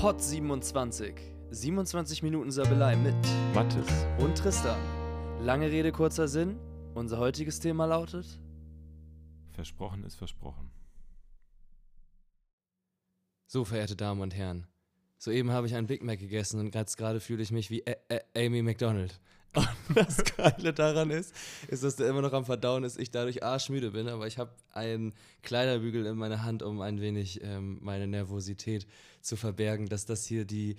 Pod 27. 27 Minuten Sabelei mit Mattes. und Tristan. Lange Rede, kurzer Sinn. Unser heutiges Thema lautet. Versprochen ist versprochen. So, verehrte Damen und Herren. Soeben habe ich einen Big Mac gegessen und jetzt gerade fühle ich mich wie Ä Ä Amy McDonald. Und das Geile daran ist, ist, dass der immer noch am Verdauen ist, ich dadurch arschmüde bin, aber ich habe einen Kleiderbügel in meiner Hand, um ein wenig ähm, meine Nervosität zu verbergen, dass das hier die,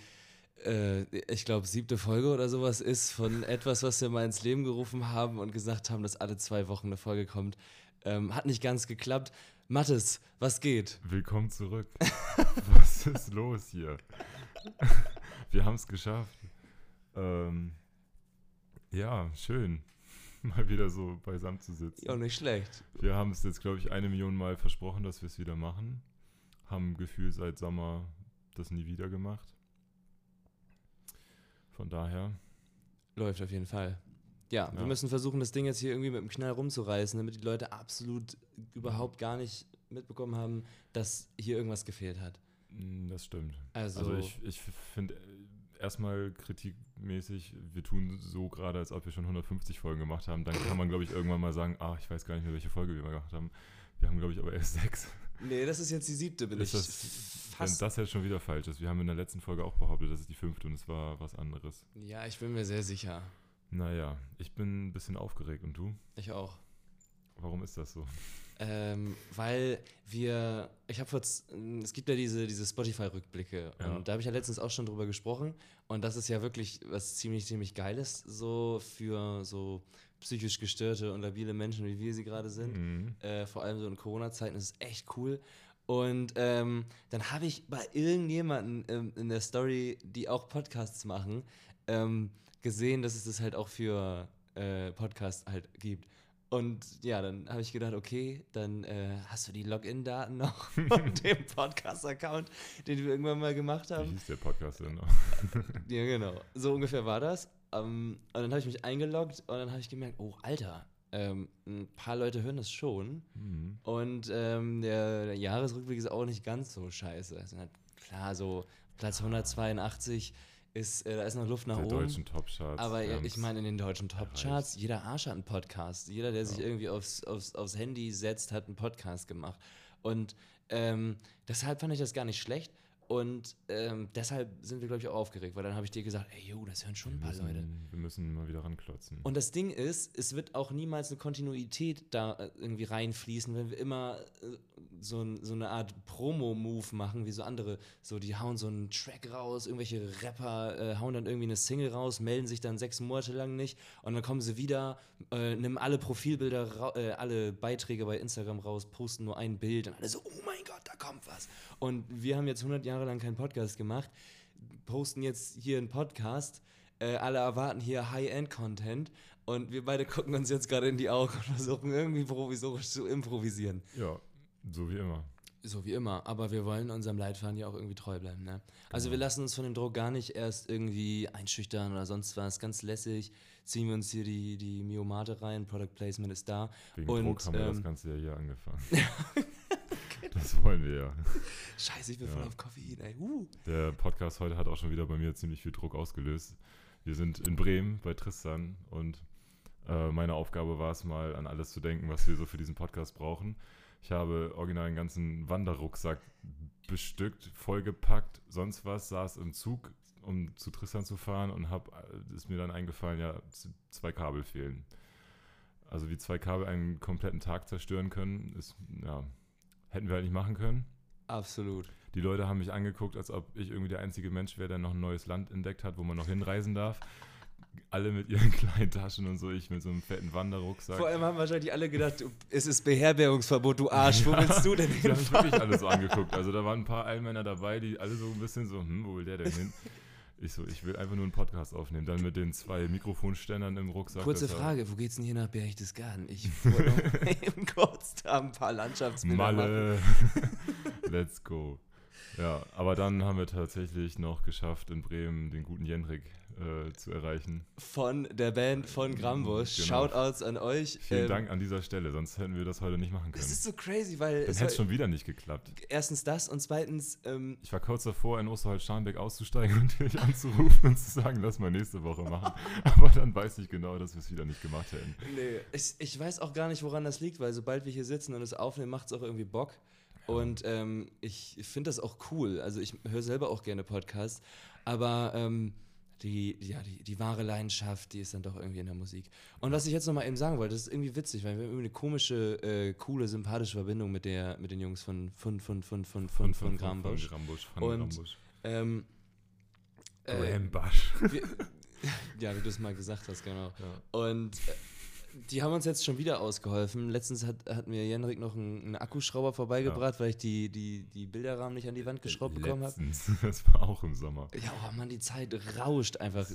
äh, ich glaube, siebte Folge oder sowas ist von etwas, was wir mal ins Leben gerufen haben und gesagt haben, dass alle zwei Wochen eine Folge kommt. Ähm, hat nicht ganz geklappt. Mattes, was geht? Willkommen zurück. Was ist los hier? Wir haben es geschafft. Ähm, ja, schön. Mal wieder so beisammen zu sitzen. Ja, nicht schlecht. Wir haben es jetzt, glaube ich, eine Million Mal versprochen, dass wir es wieder machen. Haben Gefühl seit Sommer das nie wieder gemacht. Von daher, Läuft auf jeden Fall. Ja, wir Ja. müssen versuchen, das Ding jetzt hier irgendwie mit dem Knall rumzureißen, damit die Leute absolut überhaupt gar nicht mitbekommen haben, dass hier irgendwas gefehlt hat. mh, das stimmt. Also, Also ich, ich finde erstmal kritikmäßig, wir tun so gerade, als ob wir schon 150 Folgen gemacht haben. Dann kann man, glaube ich, irgendwann mal sagen, ah, ich weiß gar nicht mehr, welche Folge wir gemacht haben. Wir haben, glaube ich, aber erst sechs. nee, das ist jetzt die siebte, bin Ist ich das, fast. wenn das jetzt schon wieder falsch ist. Wir haben in der letzten Folge auch behauptet, das ist die fünfte und es war was anderes. ja, ich bin mir sehr sicher. Naja, ich bin ein bisschen aufgeregt und du? Ich auch. Warum ist das so? Ähm, weil wir, ich habe vor, z- es gibt ja diese, diese Spotify-Rückblicke Ja. und da habe ich ja letztens auch schon drüber gesprochen und das ist ja wirklich was ziemlich, ziemlich Geiles so für so psychisch gestörte und labile Menschen, wie wir sie gerade sind. Mhm. Äh, vor allem so in Corona-Zeiten ist es echt cool. Und ähm, dann habe ich bei irgendjemanden ähm, in der Story, die auch Podcasts machen, ähm, gesehen, dass es das halt auch für äh, Podcasts halt gibt. Und ja, dann habe ich gedacht, okay, dann äh, hast du die Login-Daten noch von dem Podcast-Account, den wir irgendwann mal gemacht Wie haben. hieß der Podcast denn noch? Ja, genau. So ungefähr war das. Ähm, und dann habe ich mich eingeloggt und dann habe ich gemerkt, oh, Alter, ähm, ein paar Leute hören das schon. Mhm. Und ähm, der, der Jahresrückblick ist auch nicht ganz so scheiße. Also, klar, so Platz 182 ist, äh, da ist noch Luft nach Der oben. deutschen Top-Charts. Aber ja, ich meine, in den deutschen Top-Charts, jeder Arsch hat einen Podcast. Jeder, der sich Ja. irgendwie aufs, aufs, aufs Handy setzt, hat einen Podcast gemacht. Und ähm, deshalb fand ich das gar nicht schlecht. Und ähm, deshalb sind wir, glaube ich, auch aufgeregt, weil dann habe ich dir gesagt, ey, yo, das hören schon ein wir paar müssen, Leute. Wir müssen mal wieder ranklotzen. Und das Ding ist, es wird auch niemals eine Kontinuität da äh, irgendwie reinfließen, wenn wir immer äh, so, ein, so eine Art Promo-Move machen, wie so andere. So, die hauen so einen Track raus, irgendwelche Rapper äh, hauen dann irgendwie eine Single raus, melden sich dann sechs Monate lang nicht und dann kommen sie wieder, äh, nehmen alle Profilbilder, äh, alle Beiträge bei Instagram raus, posten nur ein Bild und alle so, oh mein Gott, da kommt was. Und wir haben jetzt 100 Jahre lang keinen Podcast gemacht, posten jetzt hier einen Podcast. Äh, alle erwarten hier High-End-Content und wir beide gucken uns jetzt gerade in die Augen und versuchen irgendwie provisorisch zu improvisieren. ja, so wie immer. So wie immer, aber wir wollen unserem Leitfaden ja auch irgendwie treu bleiben. Ne? Also Genau. wir lassen uns von dem Druck gar nicht erst irgendwie einschüchtern oder sonst was. Ganz lässig ziehen wir uns hier die, die Miomate rein, Product Placement ist da. Wegen Und, Druck haben wir das ähm, Ganze ja hier angefangen. das wollen wir ja. Scheiße, ich bin Ja. voll auf Koffein, ey. Uh. Der Podcast heute hat auch schon wieder bei mir ziemlich viel Druck ausgelöst. Wir sind in Bremen bei Tristan und äh, meine Aufgabe war es mal an alles zu denken, was wir so für diesen Podcast brauchen. Ich habe original einen ganzen Wanderrucksack bestückt, vollgepackt, sonst was, saß im Zug, um zu Tristan zu fahren und hab, äh, ist mir dann eingefallen, ja, zwei Kabel fehlen. Also wie zwei Kabel einen kompletten Tag zerstören können, ist, ja, hätten wir halt nicht machen können. Absolut. Die Leute haben mich angeguckt, als ob ich irgendwie der einzige Mensch wäre, der noch ein neues Land entdeckt hat, wo man noch hinreisen darf. Alle mit ihren kleinen Taschen und so, ich mit so einem fetten Wanderrucksack. Vor allem haben wahrscheinlich alle gedacht, es ist Beherbergungsverbot, du Arsch. Wo willst du denn Die haben wirklich alle so angeguckt. Also da waren ein paar Allmänner dabei, die alle so ein bisschen so, hm, wo will der denn hin? Ich so, ich will einfach nur einen Podcast aufnehmen. Dann mit den zwei Mikrofonständern im Rucksack. Kurze Frage, wo geht's denn hier nach Berchtesgaden? Ich wollte noch eben kurz da ein paar Landschaftsbilder machen. Malle. Let's go. Ja, aber dann haben wir tatsächlich noch geschafft, in Bremen den guten Jenrik äh, zu erreichen. Von der Band von Grambusch. Genau. Shoutouts an euch. Vielen Ähm, Dank an dieser Stelle, sonst hätten wir das heute nicht machen können. Es ist so crazy, weil Dann es hätte es schon wieder nicht geklappt. erstens das und zweitens, ähm, Ich war kurz davor, in Osterholz-Scharnbeck auszusteigen und dich anzurufen und zu sagen, lass mal nächste Woche machen. Aber dann weiß ich genau, dass wir es wieder nicht gemacht hätten. nee, ich, ich weiß auch gar nicht, woran das liegt, weil sobald wir hier sitzen und es aufnehmen, macht es auch irgendwie Bock. Und ähm, ich finde das auch cool. Also ich höre selber auch gerne Podcasts, aber ähm, die, ja, die, die wahre Leidenschaft, die ist dann doch irgendwie in der Musik. Und was ich jetzt nochmal eben sagen wollte, das ist irgendwie witzig, weil wir haben irgendwie eine komische, äh, coole, sympathische Verbindung mit, der, mit den Jungs von, von, von, von, von, von, von Grambusch. Und-. Ähm, äh, Grambusch. ja, wie du es mal gesagt hast, genau. Ja. Und äh, die haben uns jetzt schon wieder ausgeholfen. Letztens hat, hat mir Jenrik noch einen, einen Akkuschrauber vorbeigebracht, weil ich die, die, die Bilderrahmen nicht an die Wand geschraubt bekommen habe. Das war auch im Sommer. Ja, oh Mann, die Zeit rauscht einfach.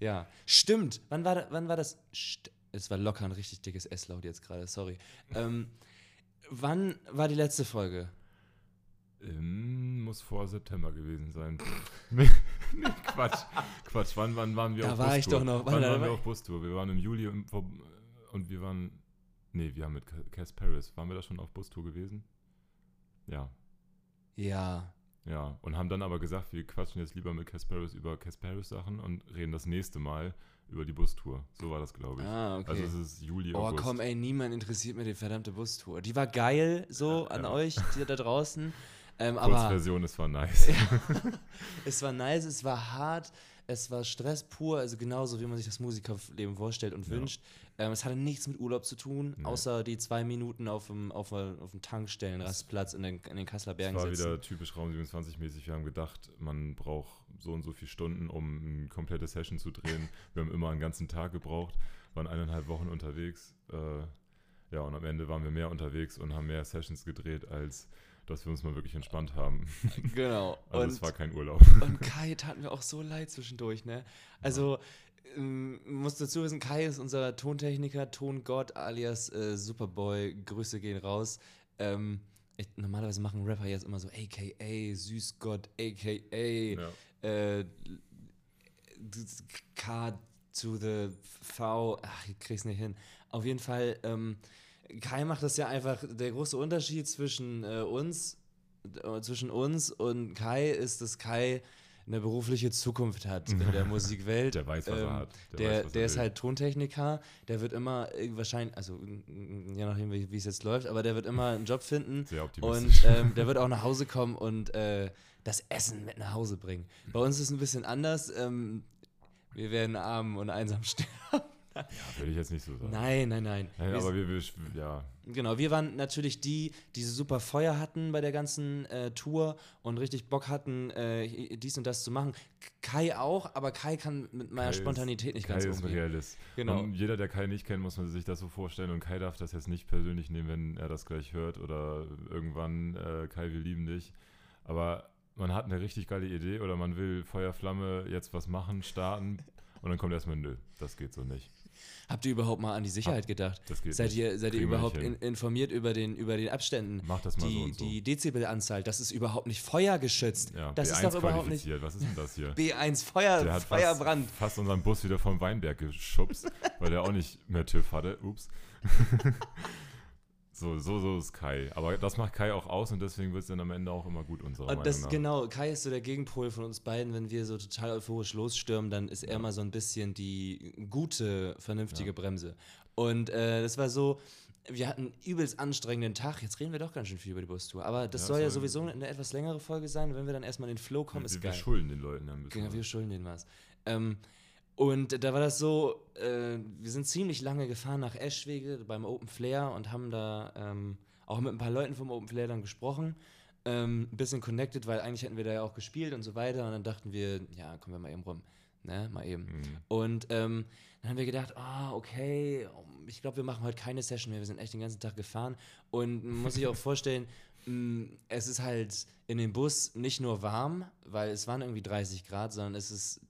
Ja, stimmt. Wann war, da, wann war das? St es war locker ein richtig dickes S-Laut jetzt gerade, sorry. Ähm, wann war die letzte Folge? Ähm, muss vor September gewesen sein. nee, Quatsch. Quatsch. Wann, wann waren wir Da auf war ich Bustour? doch noch- Wann warte, waren wir auf Bustour? Wir waren im Juli im, vor- und wir waren. Nee, wir haben mit Cass Paris. Waren wir da schon auf Bustour gewesen? Ja. Ja. Ja. Und haben dann aber gesagt, wir quatschen jetzt lieber mit Cass Paris über Cass Paris Sachen und reden das nächste Mal über die Bustour. So war das, glaube ich. Ah, okay. Also es ist Juli, Oh, August. komm, ey, niemand interessiert mir die verdammte Bustour. Die war geil, so Ja, an ja. euch, die da draußen. Ähm, Kurzversion, es war nice. es war nice, es war hart, es war Stress pur, also genauso, wie man sich das Musikerleben vorstellt und Ja. wünscht. Ähm, es hatte nichts mit Urlaub zu tun, Nee. außer die zwei Minuten auf dem, auf, auf dem Tankstellenrastplatz in den, in den Kasseler Es Bergen war sitzen. wieder typisch Raum 27 mäßig. Wir haben gedacht, man braucht so und so viele Stunden, um eine komplette Session zu drehen. Wir haben immer einen ganzen Tag gebraucht, waren eineinhalb Wochen unterwegs. Äh, ja, und am Ende waren wir mehr unterwegs und haben mehr Sessions gedreht, als dass wir uns mal wirklich entspannt haben. Genau. Also und, es war kein Urlaub. und Kai tat mir auch so leid zwischendurch, ne? Also, ähm, muss dazu wissen, Kai ist unser Tontechniker, Tongott alias äh, Superboy. Grüße gehen raus. Ähm, ich, normalerweise machen Rapper jetzt immer so AKA, Süßgott, AKA, Ja. äh, K to the V, ach, ich krieg's nicht hin. Auf jeden Fall, ähm, Kai macht das ja einfach, der große Unterschied zwischen äh, uns, äh, zwischen uns und Kai ist, dass Kai eine berufliche Zukunft hat in der Musikwelt. Der weiß, was er Ähm, hat. Der Der, weiß, er der ist will. halt Tontechniker, der wird immer äh, wahrscheinlich, also je nachdem, wie wie es jetzt läuft, aber der wird immer einen Job finden Sehr und optimistisch. ähm, der wird auch nach Hause kommen und äh, das Essen mit nach Hause bringen. Bei uns ist es ein bisschen anders. Ähm, wir werden arm und einsam sterben. Ja, würde ich jetzt nicht so sagen. Nein, nein, nein. Nein, Wir aber wir, wir, ja, Genau, wir waren natürlich die, die super Feuer hatten bei der ganzen äh, Tour und richtig Bock hatten, äh, dies und das zu machen. Kai auch, aber Kai kann mit meiner Kai ist- Spontanität nicht Kai ganz ist ein umgehen. Realist. Genau. Und jeder, der Kai nicht kennt, muss man sich das so vorstellen. Und Kai darf das jetzt nicht persönlich nehmen, wenn er das gleich hört oder irgendwann, äh, Kai, wir lieben dich. Aber man hat eine richtig geile Idee oder man will Feuerflamme jetzt was machen, starten. Und dann kommt erstmal, nö, das geht so nicht. Habt ihr überhaupt mal an die Sicherheit gedacht? Seid nicht. ihr, seid ihr überhaupt in, informiert über den, über den Abständen? Mach das mal die, so und so. Die Dezibelanzahl, das ist überhaupt nicht feuergeschützt. Ja, das B1 ist doch überhaupt nicht. Was ist denn das hier? B1 Feuer, Der hat Feuerbrand. Fast, fast unseren Bus wieder vom Weinberg geschubst, weil der auch nicht mehr TÜV hatte. Ups. so, so, so ist Kai. Aber das macht Kai auch aus und deswegen wird es dann am Ende auch immer gut, unserer Und das, Meinung nach. genau, Kai ist so der Gegenpol von uns beiden. Wenn wir so total euphorisch losstürmen, dann ist er Ja. mal so ein bisschen die gute, vernünftige Ja. Bremse. Und äh, das war so, wir hatten einen übelst anstrengenden Tag. Jetzt reden wir doch ganz schön viel über die Bustour. Aber das Ja, soll ja sowieso eine etwas längere Folge sein. Wenn wir dann erstmal in den Flow kommen, wir, ist wir geil. schulden den Leuten ein bisschen. Genau, wir schulden denen was. Ähm, und da war das so, äh, wir sind ziemlich lange gefahren nach Eschwege beim Open Flair und haben da ähm, auch mit ein paar Leuten vom Open Flair dann gesprochen. Ähm, ein bisschen connected, weil eigentlich hätten wir da ja auch gespielt und so weiter. Und dann dachten wir, ja, kommen wir mal eben rum. Ne, mal eben. Mhm. Und ähm, dann haben wir gedacht, ah, okay, ich glaube, wir machen heute keine Session mehr. Wir sind echt den ganzen Tag gefahren. Und man muss sich auch vorstellen, mh, es ist halt in dem Bus nicht nur warm, weil es waren irgendwie 30 Grad, sondern es ist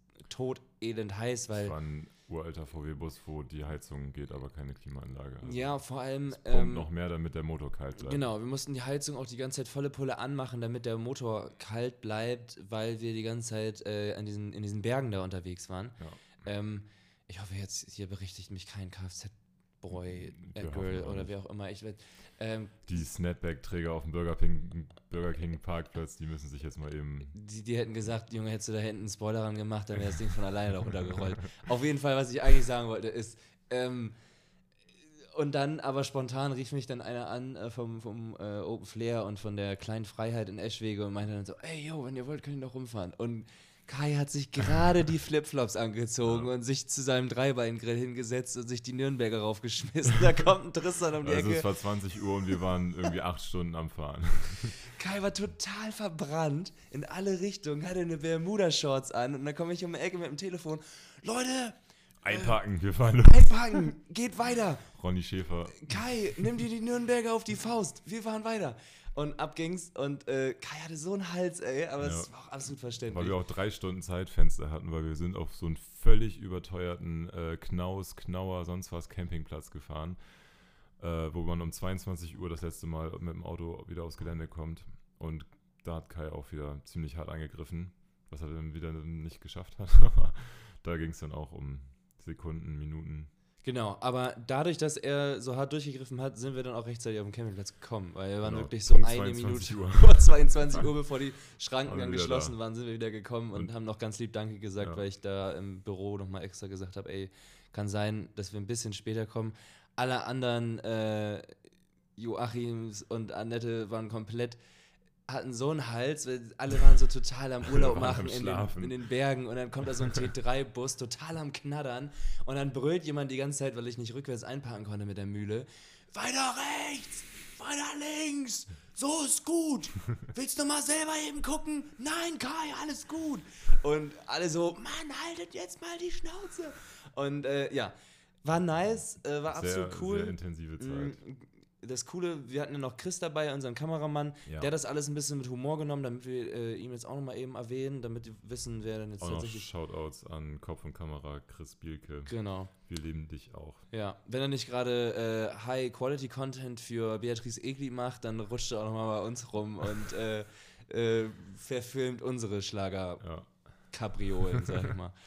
tot elend heiß, weil Es waren uralter VW-Bus, wo die Heizung geht, aber keine Klimaanlage. Also Ja, vor allem. Ähm, noch mehr, damit der Motor kalt bleibt. Genau, wir mussten die Heizung auch die ganze Zeit volle Pulle anmachen, damit der Motor kalt bleibt, weil wir die ganze Zeit äh, an diesen, in diesen Bergen da unterwegs waren. Ja. Ähm, ich hoffe, jetzt hier berichtigt mich kein Kfz-Boy, äh, Girl oder wer auch immer. Ich ähm, Die Snapback-Träger auf dem Burger King, Burger King Parkplatz, die müssen sich jetzt mal eben. die, die hätten gesagt, Junge, hättest du da hinten einen Spoiler ran gemacht, dann wäre das Ding von alleine da runtergerollt. Auf jeden Fall, was ich eigentlich sagen wollte, ist, ähm, und dann aber spontan rief mich dann einer an äh, vom, vom äh, Open Flair und von der kleinen Freiheit in Eschwege und meinte dann so, ey, yo, wenn ihr wollt, könnt ihr noch rumfahren. Und Kai hat sich gerade die Flipflops angezogen und sich zu seinem Dreibeingrill hingesetzt und sich die Nürnberger raufgeschmissen. Da kommt ein Tristan um die Also es Ecke. war 20 Uhr und wir waren irgendwie acht Stunden am Fahren. Kai war total verbrannt in alle Richtungen, hatte eine Bermuda-Shorts an und dann komme ich um die Ecke mit dem Telefon. Leute, Einpacken, wir fahren los. einpacken, geht weiter. Ronny Schäfer. Kai, nimm dir die Nürnberger auf die Faust. Wir fahren weiter. Und ab ging's und äh, Kai hatte so einen Hals, ey, aber es Ja. war auch absolut Weil verständlich. wir auch drei Stunden Zeitfenster hatten, weil wir sind auf so einen völlig überteuerten äh, Knaus, Knauer, sonst was Campingplatz gefahren, äh, wo man um 22 Uhr das letzte Mal mit dem Auto wieder aufs Gelände kommt. Und da hat Kai auch wieder ziemlich hart angegriffen, was er dann wieder nicht geschafft hat. Da ging es dann auch um Sekunden, Minuten. Genau, aber dadurch, dass er so hart durchgegriffen hat, sind wir dann auch rechtzeitig auf den Campingplatz gekommen, weil wir waren Genau, wirklich so eine 22 Minute Uhr. vor 22 Uhr, bevor die Schranken dann geschlossen da. waren, sind wir wieder gekommen und, Und- haben noch ganz lieb Danke gesagt, Ja. weil ich da im Büro nochmal extra gesagt habe, ey, kann sein, dass wir ein bisschen später kommen. Alle anderen äh, Joachims und Annette waren komplett, hatten so einen Hals, weil alle waren so total am Urlaub machen am in den, in den Bergen und dann kommt da so ein T3-Bus, total am Knattern und dann brüllt jemand die ganze Zeit, weil ich nicht rückwärts einparken konnte mit der Mühle, weiter rechts, weiter links, so ist gut. Willst du mal selber eben gucken? Nein, Kai, alles gut. Und alle so, Mann, haltet jetzt mal die Schnauze. Und äh, ja, war nice, äh, war Sehr, absolut cool. sehr intensive Zeit. Das Coole, wir hatten ja noch Chris dabei, unseren Kameramann. Ja. Der hat das alles ein bisschen mit Humor genommen, damit wir äh, ihm jetzt auch nochmal eben erwähnen, damit die wissen, wer denn jetzt Auch tatsächlich. Shoutouts an Kopf und Kamera, Chris Bielke. Genau. Wir lieben dich auch. Ja, wenn er nicht gerade äh, High-Quality-Content für Beatrice Egli macht, dann rutscht er auch nochmal bei uns rum und äh, äh, verfilmt unsere Schlager-Kapriolen, Ja. sag ich mal.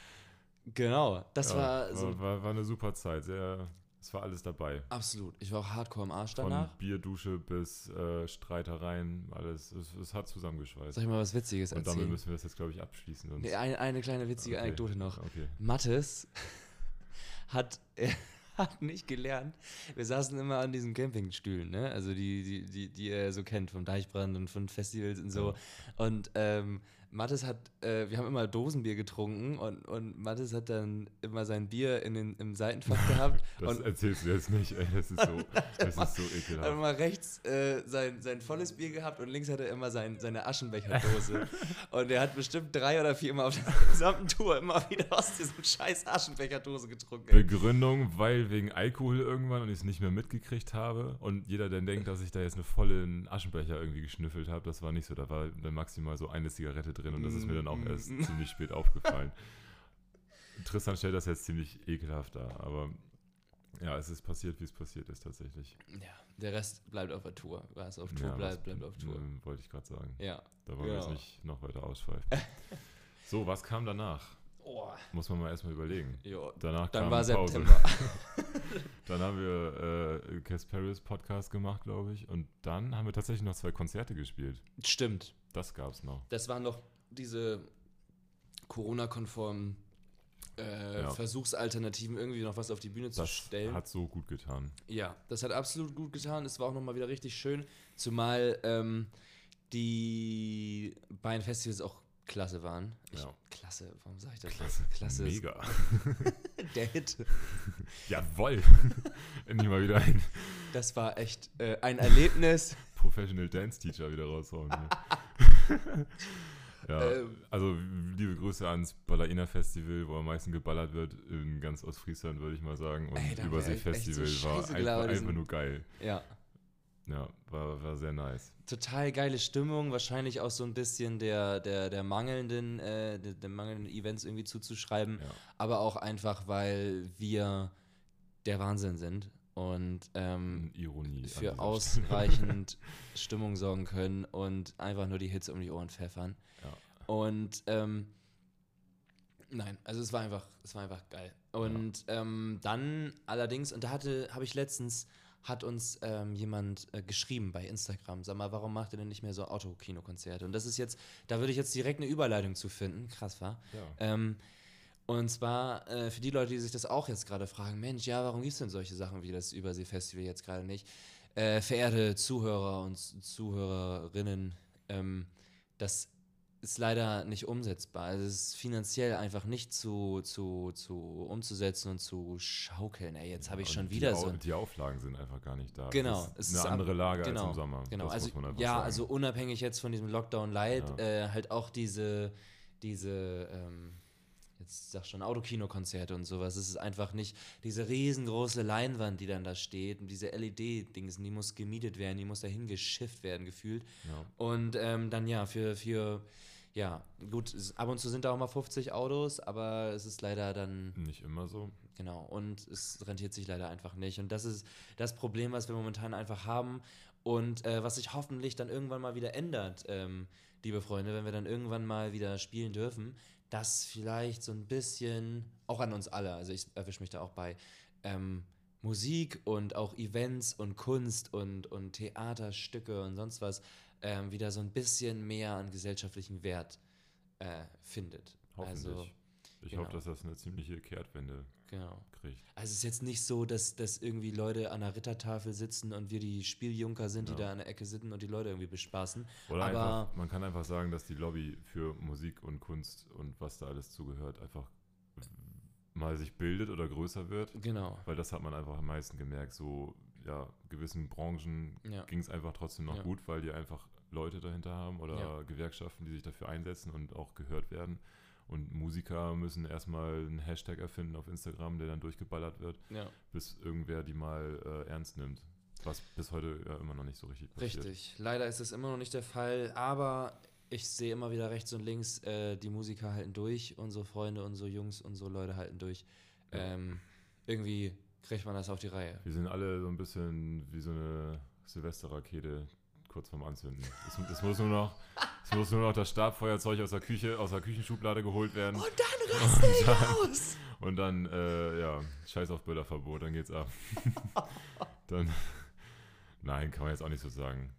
Genau, das Ja, war so war, war, war eine super Zeit. Sehr, es war alles dabei. absolut. Ich war auch hardcore am Arsch Von danach. Bierdusche bis äh, Streitereien, alles. Es, es hat zusammengeschweißt. Soll ich mal was Witziges Und damit erzählen? müssen wir das jetzt, glaube ich, abschließen. Sonst, Nee, eine, eine kleine witzige Okay. Anekdote noch. Okay. Mathis hat, hat nicht gelernt. Wir saßen immer an diesen Campingstühlen, ne? Also die, die, die, die er so kennt vom Deichbrand und von Festivals und so. Und ähm, Mathis hat, äh, wir haben immer Dosenbier getrunken und, und Mathis hat dann immer sein Bier in den, im Seitenfach gehabt Das erzählst du jetzt nicht, ey. Das ist so, das ist so hat ekelhaft. immer rechts äh, sein, sein volles Bier gehabt und links hat er immer sein, seine Aschenbecherdose. und er hat bestimmt drei oder vier Mal auf der gesamten Tour immer wieder aus diesem scheiß Aschenbecherdose getrunken. ey. Begründung, weil wegen Alkohol irgendwann und ich es nicht mehr mitgekriegt habe. Und jeder, der denkt, dass ich da jetzt eine volle Aschenbecher irgendwie geschnüffelt habe, das war nicht so. Da war dann maximal so eine Zigarette drin und das ist mir dann auch Mm, erst mm. ziemlich spät aufgefallen. Tristan stellt das jetzt ziemlich ekelhaft dar, aber ja, es ist passiert, wie es passiert ist tatsächlich. Ja, der Rest bleibt auf der Tour. Was auf Tour ja, bleibt, bleibt auf Tour. ähm, Wollte ich gerade sagen. Ja. Da wollen wir jetzt nicht noch weiter ausschweifen. so, was kam danach? Oh, Muss man mal erstmal überlegen. jo. Danach Dann kam war Pause. September. Dann haben wir äh, Casparis Podcast gemacht, glaube ich. Und dann haben wir tatsächlich noch zwei Konzerte gespielt. Stimmt. Das gab's noch. Das waren noch diese Corona-konformen äh, Ja. Versuchsalternativen, irgendwie noch was auf die Bühne zu Das stellen. hat so gut getan. Ja, das hat absolut gut getan. Es war auch nochmal wieder richtig schön, zumal ähm, die beiden Festivals auch klasse waren. Ich, Ja. Klasse, warum sage ich das? Klasse. klasse Mega. der Hit. Jawoll. Endlich mal wieder ein Das war echt äh, ein Erlebnis. Professional Dance Teacher wieder raushauen. Ja, Ähm. also liebe Grüße ans Ballerina Festival, wo am meisten geballert wird, in ganz Ostfriesland, würde ich mal sagen. Und Ey, Übersee echt so Festival war einfach, einfach nur geil. Ja. Ja, war, war sehr nice. Total geile Stimmung, wahrscheinlich auch so ein bisschen der, der, der mangelnden, äh, der, der mangelnden Events irgendwie zuzuschreiben, Ja. aber auch einfach, weil wir der Wahnsinn sind und ähm, Ironie. an für ausreichend Stimmung sorgen können und einfach nur die Hits um die Ohren pfeffern. Ja. Und ähm, nein, also es war einfach, es war einfach geil. Und ähm, dann allerdings, und da hatte, habe ich letztens, hat uns ähm, jemand äh, geschrieben bei Instagram, sag mal, warum macht ihr denn nicht mehr so Autokinokonzerte? Und das ist jetzt, da würde ich jetzt direkt eine Überleitung zu finden, krass war. Ja. Und zwar äh, für die Leute, die sich das auch jetzt gerade fragen, Mensch, ja, warum gibt es denn solche Sachen wie das Übersee-Festival jetzt gerade nicht? Äh, verehrte Zuhörer und Zuhörerinnen, ähm, das ist leider nicht umsetzbar. Also es ist finanziell einfach nicht zu, zu, zu umzusetzen und zu schaukeln. Ey, jetzt habe ich schon wieder so Die Auflagen sind einfach gar nicht da. Genau, Das es ist ist eine ab- andere Lage genau, als im Sommer. Genau, das also ja, sagen. also unabhängig jetzt von diesem Lockdown Light, Ja. äh, halt auch diese, diese, ähm, jetzt sag schon Autokinokonzerte und sowas. Es ist einfach nicht diese riesengroße Leinwand, die dann da steht und diese LED-Dings, die muss gemietet werden, die muss dahin geschifft werden, gefühlt. ja. Und ähm, dann ja, für, für, ja, gut, ab und zu sind da auch mal 50 Autos, aber es ist leider dann Nicht immer so. Genau, und es rentiert sich leider einfach nicht. Und das ist das Problem, was wir momentan einfach haben und äh, was sich hoffentlich dann irgendwann mal wieder ändert, ähm, liebe Freunde, wenn wir dann irgendwann mal wieder spielen dürfen, dass vielleicht so ein bisschen, auch an uns alle, also ich erwische mich da auch bei, ähm, Musik und auch Events und Kunst und, und Theaterstücke und sonst was ähm, wieder so ein bisschen mehr an gesellschaftlichen Wert äh, findet. Hoffentlich. Also, ich genau. hoffe, dass das eine ziemliche Kehrtwende genau. kriegt. Also es ist jetzt nicht so, dass, dass irgendwie Leute an der Rittertafel sitzen und wir die Spieljunker sind, die Ja. da an der Ecke sitzen und die Leute irgendwie bespaßen. Oder Aber- einfach, man kann einfach sagen, dass die Lobby für Musik und Kunst und was da alles zugehört, einfach mal sich bildet oder größer wird. Genau. Weil das hat man einfach am meisten gemerkt. So, ja, gewissen Branchen Ja. ging es einfach trotzdem noch Ja. gut, weil die einfach Leute dahinter haben oder. Gewerkschaften, die sich dafür einsetzen und auch gehört werden. Und Musiker müssen erstmal einen Hashtag erfinden auf Instagram, der dann durchgeballert wird, Ja, bis irgendwer die mal äh, ernst nimmt. Was bis heute ja immer noch nicht so richtig passiert. richtig. Leider ist das immer noch nicht der Fall, aber ich sehe immer wieder rechts und links, äh, die Musiker halten durch, unsere Freunde, unsere Jungs, unsere Leute halten durch. Ähm, irgendwie kriegt man das auf die Reihe. Wir sind alle so ein bisschen wie so eine Silvesterrakete kurz vorm Anzünden. Es, es, muss nur noch, es muss nur noch das Stabfeuerzeug aus der Küche, aus der Küchenschublade geholt werden. Und dann raste ich aus! Und dann, äh, ja, scheiß auf Böllerverbot, dann geht's ab. dann, nein, kann man jetzt auch nicht so sagen.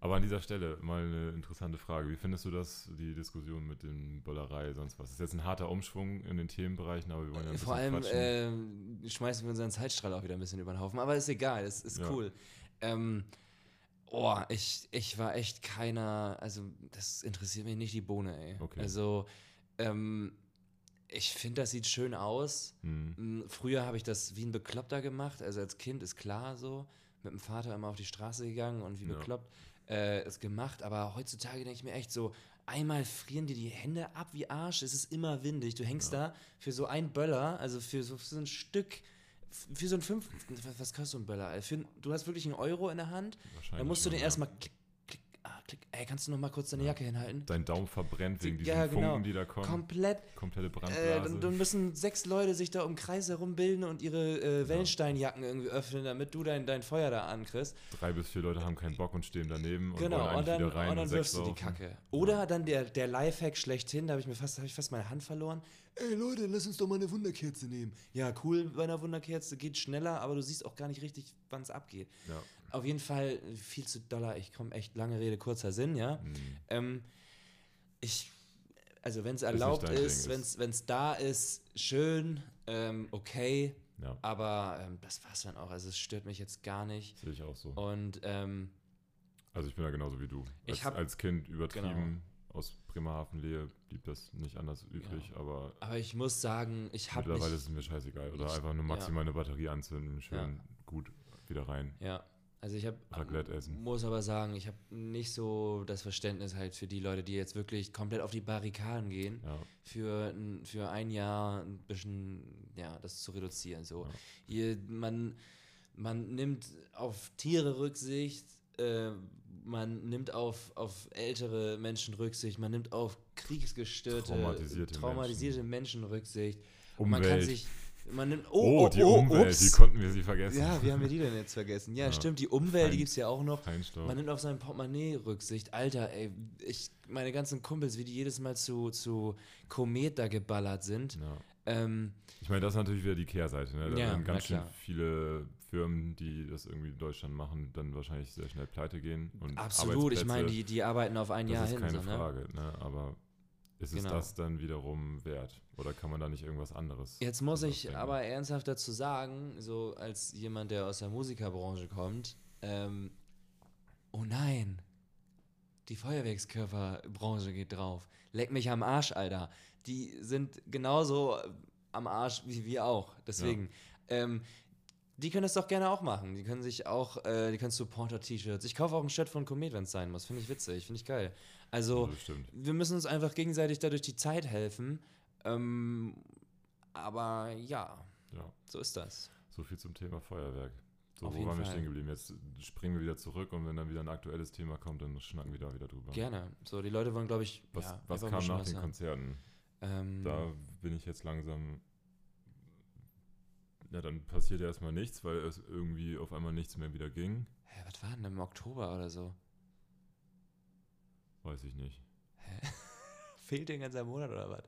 Aber an dieser Stelle mal eine interessante Frage. Wie findest du das, die Diskussion mit den Böllerei, sonst was? Das ist jetzt ein harter Umschwung in den Themenbereichen, aber wir wollen ja ein bisschen Vor allem ähm, schmeißen wir unseren Zeitstrahl auch wieder ein bisschen über den Haufen. Aber ist egal, es ist Ja. cool. Ähm, oh, ich, ich war echt keiner, also das interessiert mich nicht die Bohne, ey. Okay. Also, ähm, ich finde, das sieht schön aus. Hm. Mm, Früher habe ich das wie ein Bekloppter gemacht. Also als Kind ist klar so. Mit dem Vater immer auf die Straße gegangen und wie Ja. bekloppt äh, es gemacht. Aber heutzutage denke ich mir echt so, einmal frieren dir die Hände ab wie Arsch. Es ist immer windig. Du hängst da für so ein Böller, also für so, für so ein Stück, für so ein fünf, was, kostet so ein Böller? Ein- du hast wirklich einen Euro in der Hand. Dann musst du den ja. erstmal klick, klick. Ey, kannst du noch mal kurz deine Jacke hinhalten? Dein Daumen verbrennt wegen diesen Ja, genau. Funken, die da kommen. Komplett Komplette äh, Brandblase. dann, dann müssen sechs Leute sich da um Kreis herumbilden und ihre äh, Wellensteinjacken irgendwie öffnen, damit du dein, dein Feuer da ankriegst. Drei bis vier Leute haben keinen Bock und stehen daneben und Genau, wollen und eigentlich dann, wieder rein und dann sechs wirfst du die. Kacke. Oder dann der, der Lifehack schlechthin, da habe ich mir fast, hab ich fast meine Hand verloren. Ey Leute, lass uns doch mal eine Wunderkerze nehmen. Ja, cool bei einer Wunderkerze, geht schneller, aber du siehst auch gar nicht richtig, wann es abgeht. Ja. Auf jeden Fall viel zu doller, ich komme echt lange Rede, kurzer Sinn, ja. Hm. Ähm, ich, also wenn es nicht erlaubt ist, ist- wenn es da ist, schön, ähm, okay, ja, aber ähm, das war's dann auch. Also es stört mich jetzt gar nicht. sehe ich auch so. Und ähm, Also ich bin da genauso wie du. Ich Als, hab- als Kind übertrieben aus Bremerhaven-Lehe blieb das nicht anders üblich, aber aber ich muss sagen, ich habe mittlerweile mich, ist es mir scheißegal. Oder ich- einfach nur ja. maximal eine Batterie anzünden, schön Ja. gut wieder rein. ja, also ich habe muss aber sagen, ich habe nicht so das Verständnis halt für die Leute, die jetzt wirklich komplett auf die Barrikaden gehen, Ja, für, ein- für ein Jahr ein bisschen, ja, das zu reduzieren. So. Ja. Hier, man, man nimmt auf Tiere Rücksicht äh, man nimmt auf, auf ältere Menschen Rücksicht, man nimmt auf kriegsgestörte, Traumatisierte traumatisierte Menschen. Rücksicht. Und man Umwelt. kann sich, man nimmt, Oh, oh, oh, die oh, Umwelt, ups. wie konnten wir sie vergessen? Ja, wie haben wir die denn jetzt vergessen? Ja, Ja. stimmt, die Umwelt, die gibt es ja auch noch. Feinstaub. Man nimmt auf sein Portemonnaie Rücksicht. Alter, ey, ich, meine ganzen Kumpels, wie die jedes Mal zu, zu Komet da geballert sind. ja. Ähm, Ich meine, das ist natürlich wieder die Kehrseite. Ne? Da Ja, werden na ganz schön viele Firmen, die das irgendwie in Deutschland machen, dann wahrscheinlich sehr schnell pleite gehen. Und absolut, ich meine, die, die arbeiten auf ein das Jahr ist hin. keine so, ne? Frage. Ne? Aber ist es Genau. das dann wiederum wert? Oder kann man da nicht irgendwas anderes? Jetzt muss ich denken? aber ernsthaft dazu sagen, so als jemand, der aus der Musikerbranche kommt, ähm, oh nein, die Feuerwerkskörperbranche geht drauf. Leck mich am Arsch, Alter. Die sind genauso am Arsch wie wir auch. Deswegen, ähm, die können das doch gerne auch machen. Die können sich auch, äh, die können Supporter-T-Shirts. Ich kaufe auch ein Shirt von Komet, wenn es sein muss. Finde ich witzig, finde ich geil. Also, stimmt. wir müssen uns einfach gegenseitig dadurch die Zeit helfen. Ähm, aber ja, Ja, so ist das. so viel zum Thema Feuerwerk. So, Auf wo waren wir Fall. stehen geblieben? Jetzt springen wir wieder zurück und wenn dann wieder ein aktuelles Thema kommt, dann schnacken wir da wieder drüber. Gerne. So, die Leute wollen, glaube ich, Was, ja, was kam nach den was Konzerten? Ähm, Da bin ich jetzt langsam. Ja, dann passiert erstmal nichts, weil es irgendwie auf einmal nichts mehr wieder ging. hä, was war denn im Oktober oder so? Weiß ich nicht. Fehlt dir ein ganzer Monat oder was?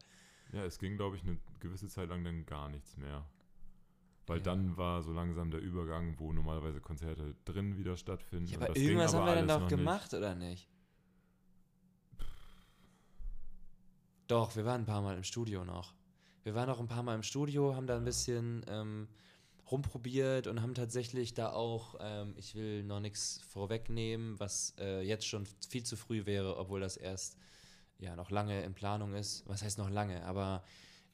Ja, es ging, glaube ich, eine gewisse Zeit lang dann gar nichts mehr. Weil Ja. dann war so langsam der Übergang, wo normalerweise Konzerte drin wieder stattfinden. Ja, aber irgendwas haben wir dann doch noch nicht. gemacht, oder nicht? Doch, wir waren ein paar Mal im Studio noch. Wir waren noch ein paar Mal im Studio, haben da ein bisschen ähm, rumprobiert und haben tatsächlich da auch, ähm, ich will noch nichts vorwegnehmen, was äh, jetzt schon viel zu früh wäre, obwohl das erst ja noch lange in Planung ist. Was heißt noch lange? Aber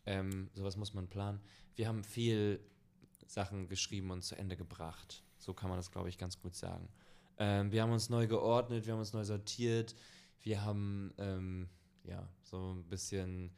ähm, sowas muss man planen. Wir haben viel Sachen geschrieben und zu Ende gebracht. So kann man das, glaube ich, ganz gut sagen. Ähm, wir haben uns neu geordnet, wir haben uns neu sortiert, wir haben ähm, ja so ein bisschen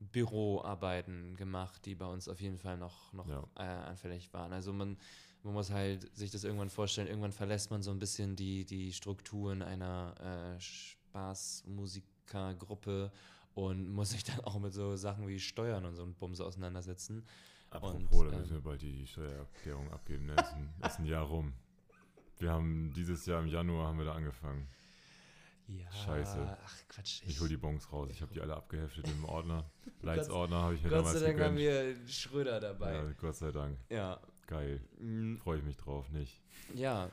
Büroarbeiten gemacht, die bei uns auf jeden Fall noch, noch Ja. äh, anfällig waren. Also man, man muss halt sich das irgendwann vorstellen, irgendwann verlässt man so ein bisschen die, die Strukturen einer äh, Spaßmusikergruppe und muss sich dann auch mit so Sachen wie Steuern und so ein Bums auseinandersetzen. Apropos, Und, da müssen ähm, wir bald die Steuererklärung abgeben. Ne? Ist, ein, ist ein Jahr rum. Wir haben dieses Jahr im Januar haben wir da angefangen. Ja, Scheiße. Ach Quatsch. Ich hol die Bons raus. Ich habe die alle abgeheftet im Ordner. Leitsordner habe ich mir Gott damals sei Dank haben gegönnt. wir Schröder dabei. Ja, Gott sei Dank. Ja. Geil. Mm, Freue ich mich drauf, nicht? Ja,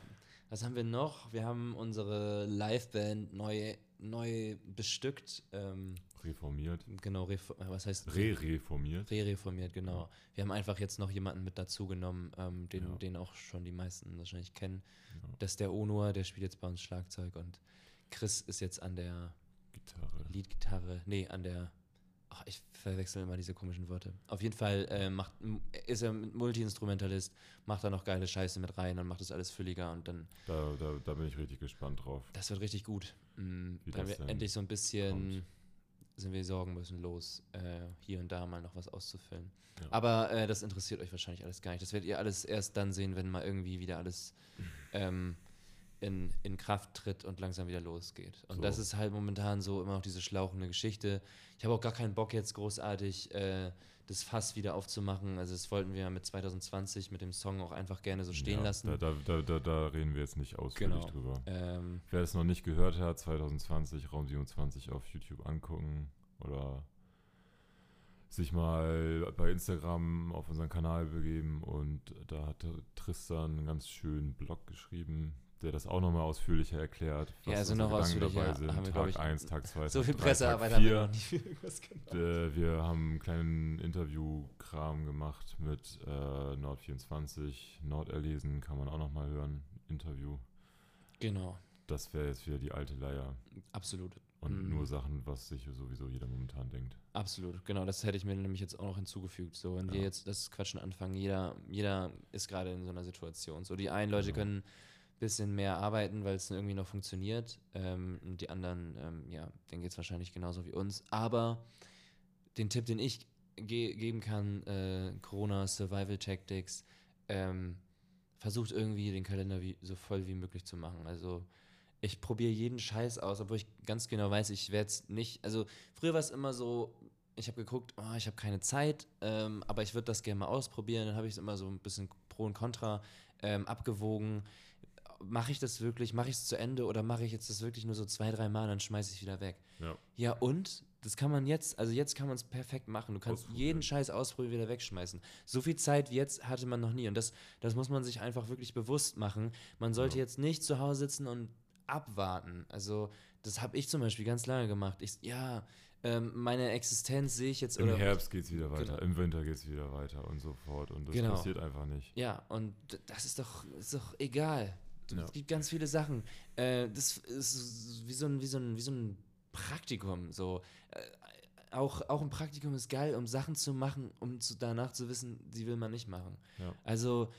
was haben wir noch? Wir haben unsere Liveband neu, neu bestückt. Ähm, Reformiert. genau, ref was heißt Re-reformiert. Re-reformiert, genau. Wir haben einfach jetzt noch jemanden mit dazu genommen, ähm, den, Ja. den auch schon die meisten wahrscheinlich kennen. Ja. Das ist der Onur, der spielt jetzt bei uns Schlagzeug und Chris ist jetzt an der Gitarre. Leadgitarre, nee, an der. Ach, ich verwechsel immer diese komischen Worte. Auf jeden Fall äh, macht, ist er Multi-Instrumentalist, macht da noch geile Scheiße mit rein und macht das alles fülliger und dann, Da, da, da bin ich richtig gespannt drauf. das wird richtig gut. Mm, Wie weil wir endlich so ein bisschen kommt. sind wir Sorgen müssen los, äh, hier und da mal noch was auszufüllen. Ja. Aber äh, das interessiert euch wahrscheinlich alles gar nicht. Das werdet ihr alles erst dann sehen, wenn mal irgendwie wieder alles ähm, in, in Kraft tritt und langsam wieder losgeht. Und So. das ist halt momentan so immer noch diese schlauchende Geschichte. Ich habe auch gar keinen Bock jetzt großartig äh, das Fass wieder aufzumachen. Also das wollten wir mit 2020 mit dem Song auch einfach gerne so stehen ja, lassen. Da, da, da, da, da reden wir jetzt nicht ausführlich Genau. drüber. Ähm, Wer es noch nicht gehört hat, 2020 Raum 27 auf YouTube angucken oder sich mal bei Instagram auf unseren Kanal begeben und da hat Tristan einen ganz schönen Blog geschrieben, der das auch nochmal ausführlicher erklärt. Ja, also noch ausführlicher dabei sind. haben wir, Tag ich, 1, Tag 2, so Tag viel 3, Pressearbeit haben wir 4. noch nie irgendwas gemacht. Äh, wir haben einen kleinen Interviewkram gemacht mit äh, Nord24. Nord erlesen kann man auch nochmal hören. Interview. Genau, Das wäre jetzt wieder die alte Leier. absolut. Und Mhm. nur Sachen, was sich sowieso jeder momentan denkt. Absolut, genau, das hätte ich mir nämlich jetzt auch noch hinzugefügt. So, wenn wir Ja. jetzt das Quatschen anfangen, jeder, jeder ist gerade in so einer Situation. So, die einen Leute Genau. können bisschen mehr arbeiten, weil es irgendwie noch funktioniert. Ähm, und die anderen, ähm, ja, denen geht es wahrscheinlich genauso wie uns. Aber den Tipp, den ich ge geben kann, äh, Corona Survival Tactics, ähm, versucht irgendwie den Kalender wie, so voll wie möglich zu machen. Also ich probiere jeden Scheiß aus, obwohl ich ganz genau weiß, ich werde es nicht. Also früher war es immer so, ich habe geguckt, oh, ich habe keine Zeit, ähm, aber ich würde das gerne mal ausprobieren. Dann habe ich es immer so ein bisschen pro und contra ähm, abgewogen. Mache ich das wirklich, mache ich es zu Ende oder mache ich jetzt das wirklich nur so zwei, drei Mal, dann schmeiße ich wieder weg. Ja. Ja, und das kann man jetzt, also jetzt kann man es perfekt machen. Du kannst jeden Scheiß ausprobieren, wieder wegschmeißen. So viel Zeit wie jetzt hatte man noch nie. Und das, das muss man sich einfach wirklich bewusst machen. Man sollte Ja. jetzt nicht zu Hause sitzen und abwarten. Also, das habe ich zum Beispiel ganz lange gemacht. Ich, ja, ähm, meine Existenz sehe ich jetzt. Im Herbst geht es wieder weiter, Genau. im Winter geht es wieder weiter und so fort. Und das Genau. passiert einfach nicht. Ja, und das ist doch, ist doch egal. Ja. Es gibt ganz viele Sachen. Äh, das ist wie so ein, wie so ein, wie so ein Praktikum. So. Äh, auch, auch ein Praktikum ist geil, um Sachen zu machen, um zu, danach zu wissen, die will man nicht machen. Ja. Also,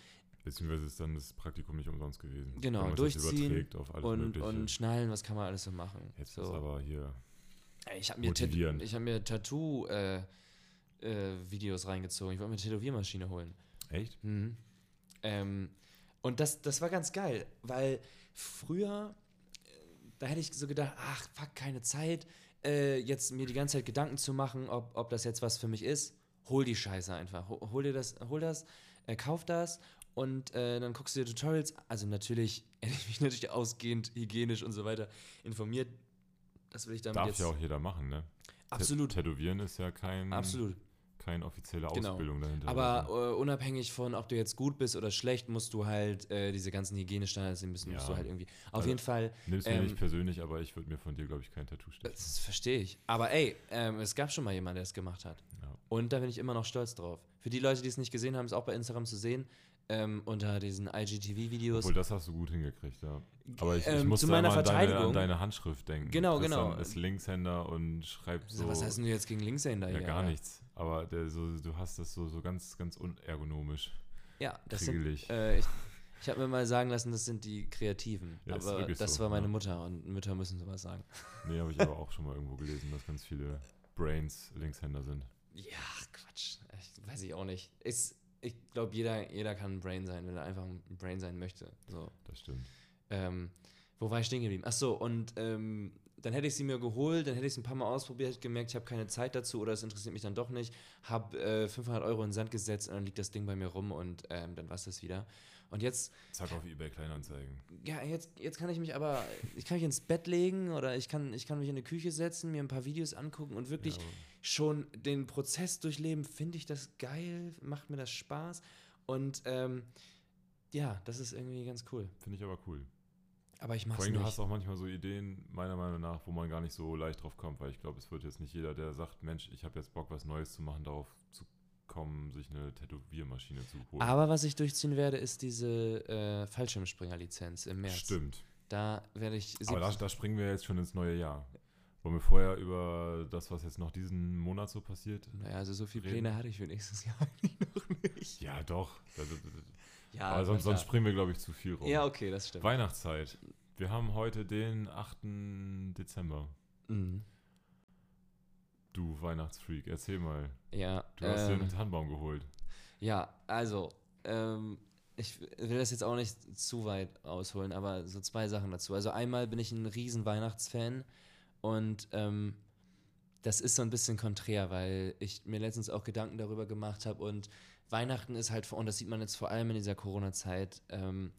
Beziehungsweise ist dann das Praktikum nicht umsonst gewesen. Genau, durchziehen und, und schnallen, was kann man alles so machen. jetzt so. ist aber hier. Ich habe mir, ich hab mir Tattoo-Videos reingezogen. Ich wollte mir eine Tätowiermaschine holen. Echt? Mhm. Ähm, und das, das war ganz geil, weil früher, äh, da hätte ich so gedacht, ach, fuck, keine Zeit, äh, jetzt mir die ganze Zeit Gedanken zu machen, ob, ob das jetzt was für mich ist. Hol die Scheiße einfach. Hol, hol dir das, hol das, äh, kauf das und äh, dann guckst du dir Tutorials. Also natürlich hätte ich mich natürlich ausgehend, hygienisch und so weiter informiert. Das will ich damit Darf jetzt. ja auch jeder machen, ne? absolut, Tä- Tätowieren ist ja kein, absolut. Keine offizielle Genau. Ausbildung dahinter. Aber äh, unabhängig von, ob du jetzt gut bist oder schlecht, musst du halt äh, diese ganzen Hygienestandards, die müssen musst Ja. du halt irgendwie. Auf Also, jeden Fall, Nimm's mir ähm, nicht persönlich, aber ich würde mir von dir, glaube ich, kein Tattoo stechen. das verstehe ich. Aber ey, ähm, es gab schon mal jemanden, der es gemacht hat. Ja. Und da bin ich immer noch stolz drauf. Für die Leute, die es nicht gesehen haben, ist auch bei Instagram zu sehen. Ähm, unter diesen IGTV-Videos. Obwohl, das hast du gut hingekriegt, ja. Aber ich, ich Ähm, musste zu meiner an deine, an deine Handschrift denken. Genau, Tristan genau. ist Linkshänder und schreibt so. Was hast du denn jetzt gegen Linkshänder ja, hier? gar Alter? nichts. Aber der, so, du hast das so, so ganz, ganz unergonomisch. Ja, das sind, Kriegelig. äh, ich, ich habe mir mal sagen lassen, das sind die Kreativen. Ja, aber das so, war meine ja. Mutter und Mütter müssen sowas sagen. Nee, habe ich aber auch schon mal irgendwo gelesen, dass ganz viele Brains Linkshänder sind. Ja, Quatsch. Ich, weiß ich auch nicht. Ist, ich glaube, jeder, jeder kann ein Brain sein, wenn er einfach ein Brain sein möchte. So. Das stimmt. Ähm, wo war ich stehen geblieben? Ach so, und ähm, dann hätte ich sie mir geholt, dann hätte ich es ein paar Mal ausprobiert, gemerkt, ich habe keine Zeit dazu oder es interessiert mich dann doch nicht, habe äh, 500 Euro in den Sand gesetzt und dann liegt das Ding bei mir rum und ähm, dann war es das wieder. Und jetzt, Zack auf eBay Kleinanzeigen. ja, jetzt, jetzt kann ich mich aber, ich kann mich ins Bett legen oder ich kann, ich kann mich in die Küche setzen, mir ein paar Videos angucken und wirklich Ja, schon den Prozess durchleben, finde ich das geil, macht mir das Spaß und ähm, ja, das ist irgendwie ganz cool. Finde ich aber cool. Aber ich Vor mach's allem, nicht. du hast auch manchmal so Ideen, meiner Meinung nach, wo man gar nicht so leicht drauf kommt, weil ich glaube, es wird jetzt nicht jeder, der sagt, Mensch, ich habe jetzt Bock, was Neues zu machen, darauf zu kommen, sich eine Tätowiermaschine zu holen. Aber was ich durchziehen werde, ist diese äh, Fallschirmspringer-Lizenz im März. Stimmt. Da werde ich. Aber da, 70 da springen wir jetzt schon ins neue Jahr. Wollen wir vorher über das, was jetzt noch diesen Monat so passiert? naja, also so viele? Pläne hatte ich für nächstes Jahr eigentlich noch nicht. Ja, doch. Das. Ja, Aber sonst, sonst springen wir, glaube ich, zu viel rum. Ja, okay, das stimmt. Weihnachtszeit. Wir haben heute den 8. Dezember. Mhm. Du Weihnachtsfreak, erzähl mal. Ja, Du hast ähm, den Tannenbaum geholt. ja, also, ähm, ich will das jetzt auch nicht zu weit ausholen, aber so zwei Sachen dazu. Also einmal bin ich ein riesen Weihnachtsfan und ähm, das ist so ein bisschen konträr, weil ich mir letztens auch Gedanken darüber gemacht habe und Weihnachten ist halt, und das sieht man jetzt vor allem in dieser Corona-Zeit, ähm,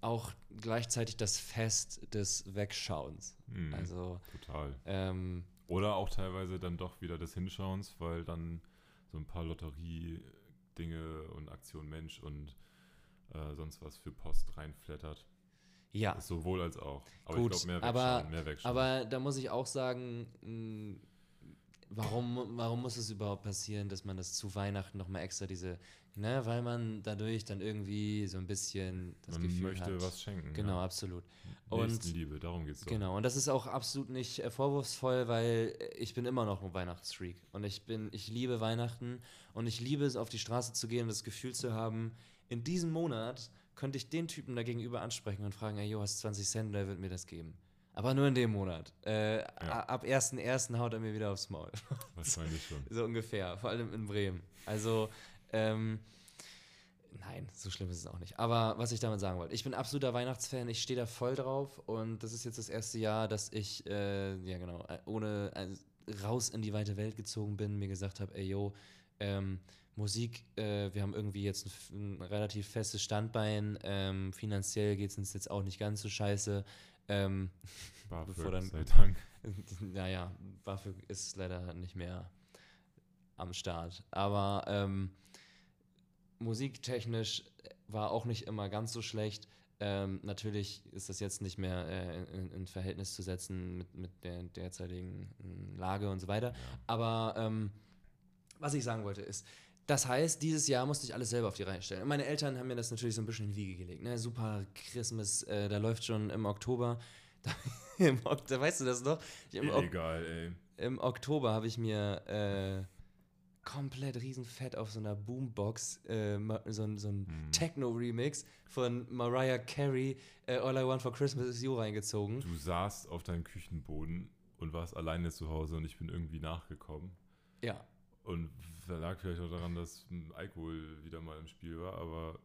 auch gleichzeitig das Fest des Wegschauens. Mhm, Also, total. ähm, Oder auch teilweise dann doch wieder des Hinschauens, weil dann so ein paar Lotterie-Dinge und Aktion Mensch und äh, sonst was für Post reinflattert. ja. Sowohl als auch. Aber Gut, ich glaube, mehr aber- wegschauen, mehr wegschauen. Aber da muss ich auch sagen, warum, warum muss es überhaupt passieren, dass man das zu Weihnachten nochmal extra diese, ne, weil man dadurch dann irgendwie so ein bisschen das Man Gefühl möchte hat. was schenken. Genau, ja. absolut. Und Nächstenliebe, darum geht es doch. Genau, und das ist auch absolut nicht äh, vorwurfsvoll, weil ich bin immer noch ein Weihnachtsfreak. Und ich bin, ich liebe Weihnachten und ich liebe es, auf die Straße zu gehen und das Gefühl zu haben, in diesem Monat könnte ich den Typen da gegenüber ansprechen und fragen, ey, jo, hast 20 Cent, der wird mir das geben. Aber nur in dem Monat. Äh, a- Ab 1.1. haut er mir wieder aufs Maul. Wahrscheinlich schon. So ungefähr, vor allem in Bremen. Also, ähm, Nein, so schlimm ist es auch nicht. Aber was ich damit sagen wollte, ich bin absoluter Weihnachtsfan, ich stehe da voll drauf und das ist jetzt das erste Jahr, dass ich, äh, ja genau, äh, ohne äh, raus in die weite Welt gezogen bin, mir gesagt habe, ey yo, ähm, Musik, äh, wir haben irgendwie jetzt ein, ein relativ festes Standbein, ähm, finanziell geht es uns jetzt auch nicht ganz so scheiße. Ähm, BAföG, bevor dann, sei Dank. naja, BAföG ist leider nicht mehr am Start. Aber ähm, musiktechnisch war auch nicht immer ganz so schlecht. Ähm, natürlich ist das jetzt nicht mehr äh, in, in, Verhältnis zu setzen mit, mit der derzeitigen hm, Lage und so weiter. Ja. Aber ähm, was ich sagen wollte ist, das heißt, dieses Jahr musste ich alles selber auf die Reihe stellen. Und meine Eltern haben mir das natürlich so ein bisschen in die Wiege gelegt. Ne? Super Christmas, äh, da läuft schon im Oktober. Da, im da weißt du das noch? Ich, im, Egal, ey. im Oktober habe ich mir äh, komplett riesenfett auf so einer Boombox äh, so, so ein Hm. Techno-Remix von Mariah Carey, äh, All I Want for Christmas is You reingezogen. Du saßt auf deinem Küchenboden und warst alleine zu Hause und ich bin irgendwie nachgekommen. Ja, Und das lag vielleicht auch daran, dass Alkohol wieder mal im Spiel war, aber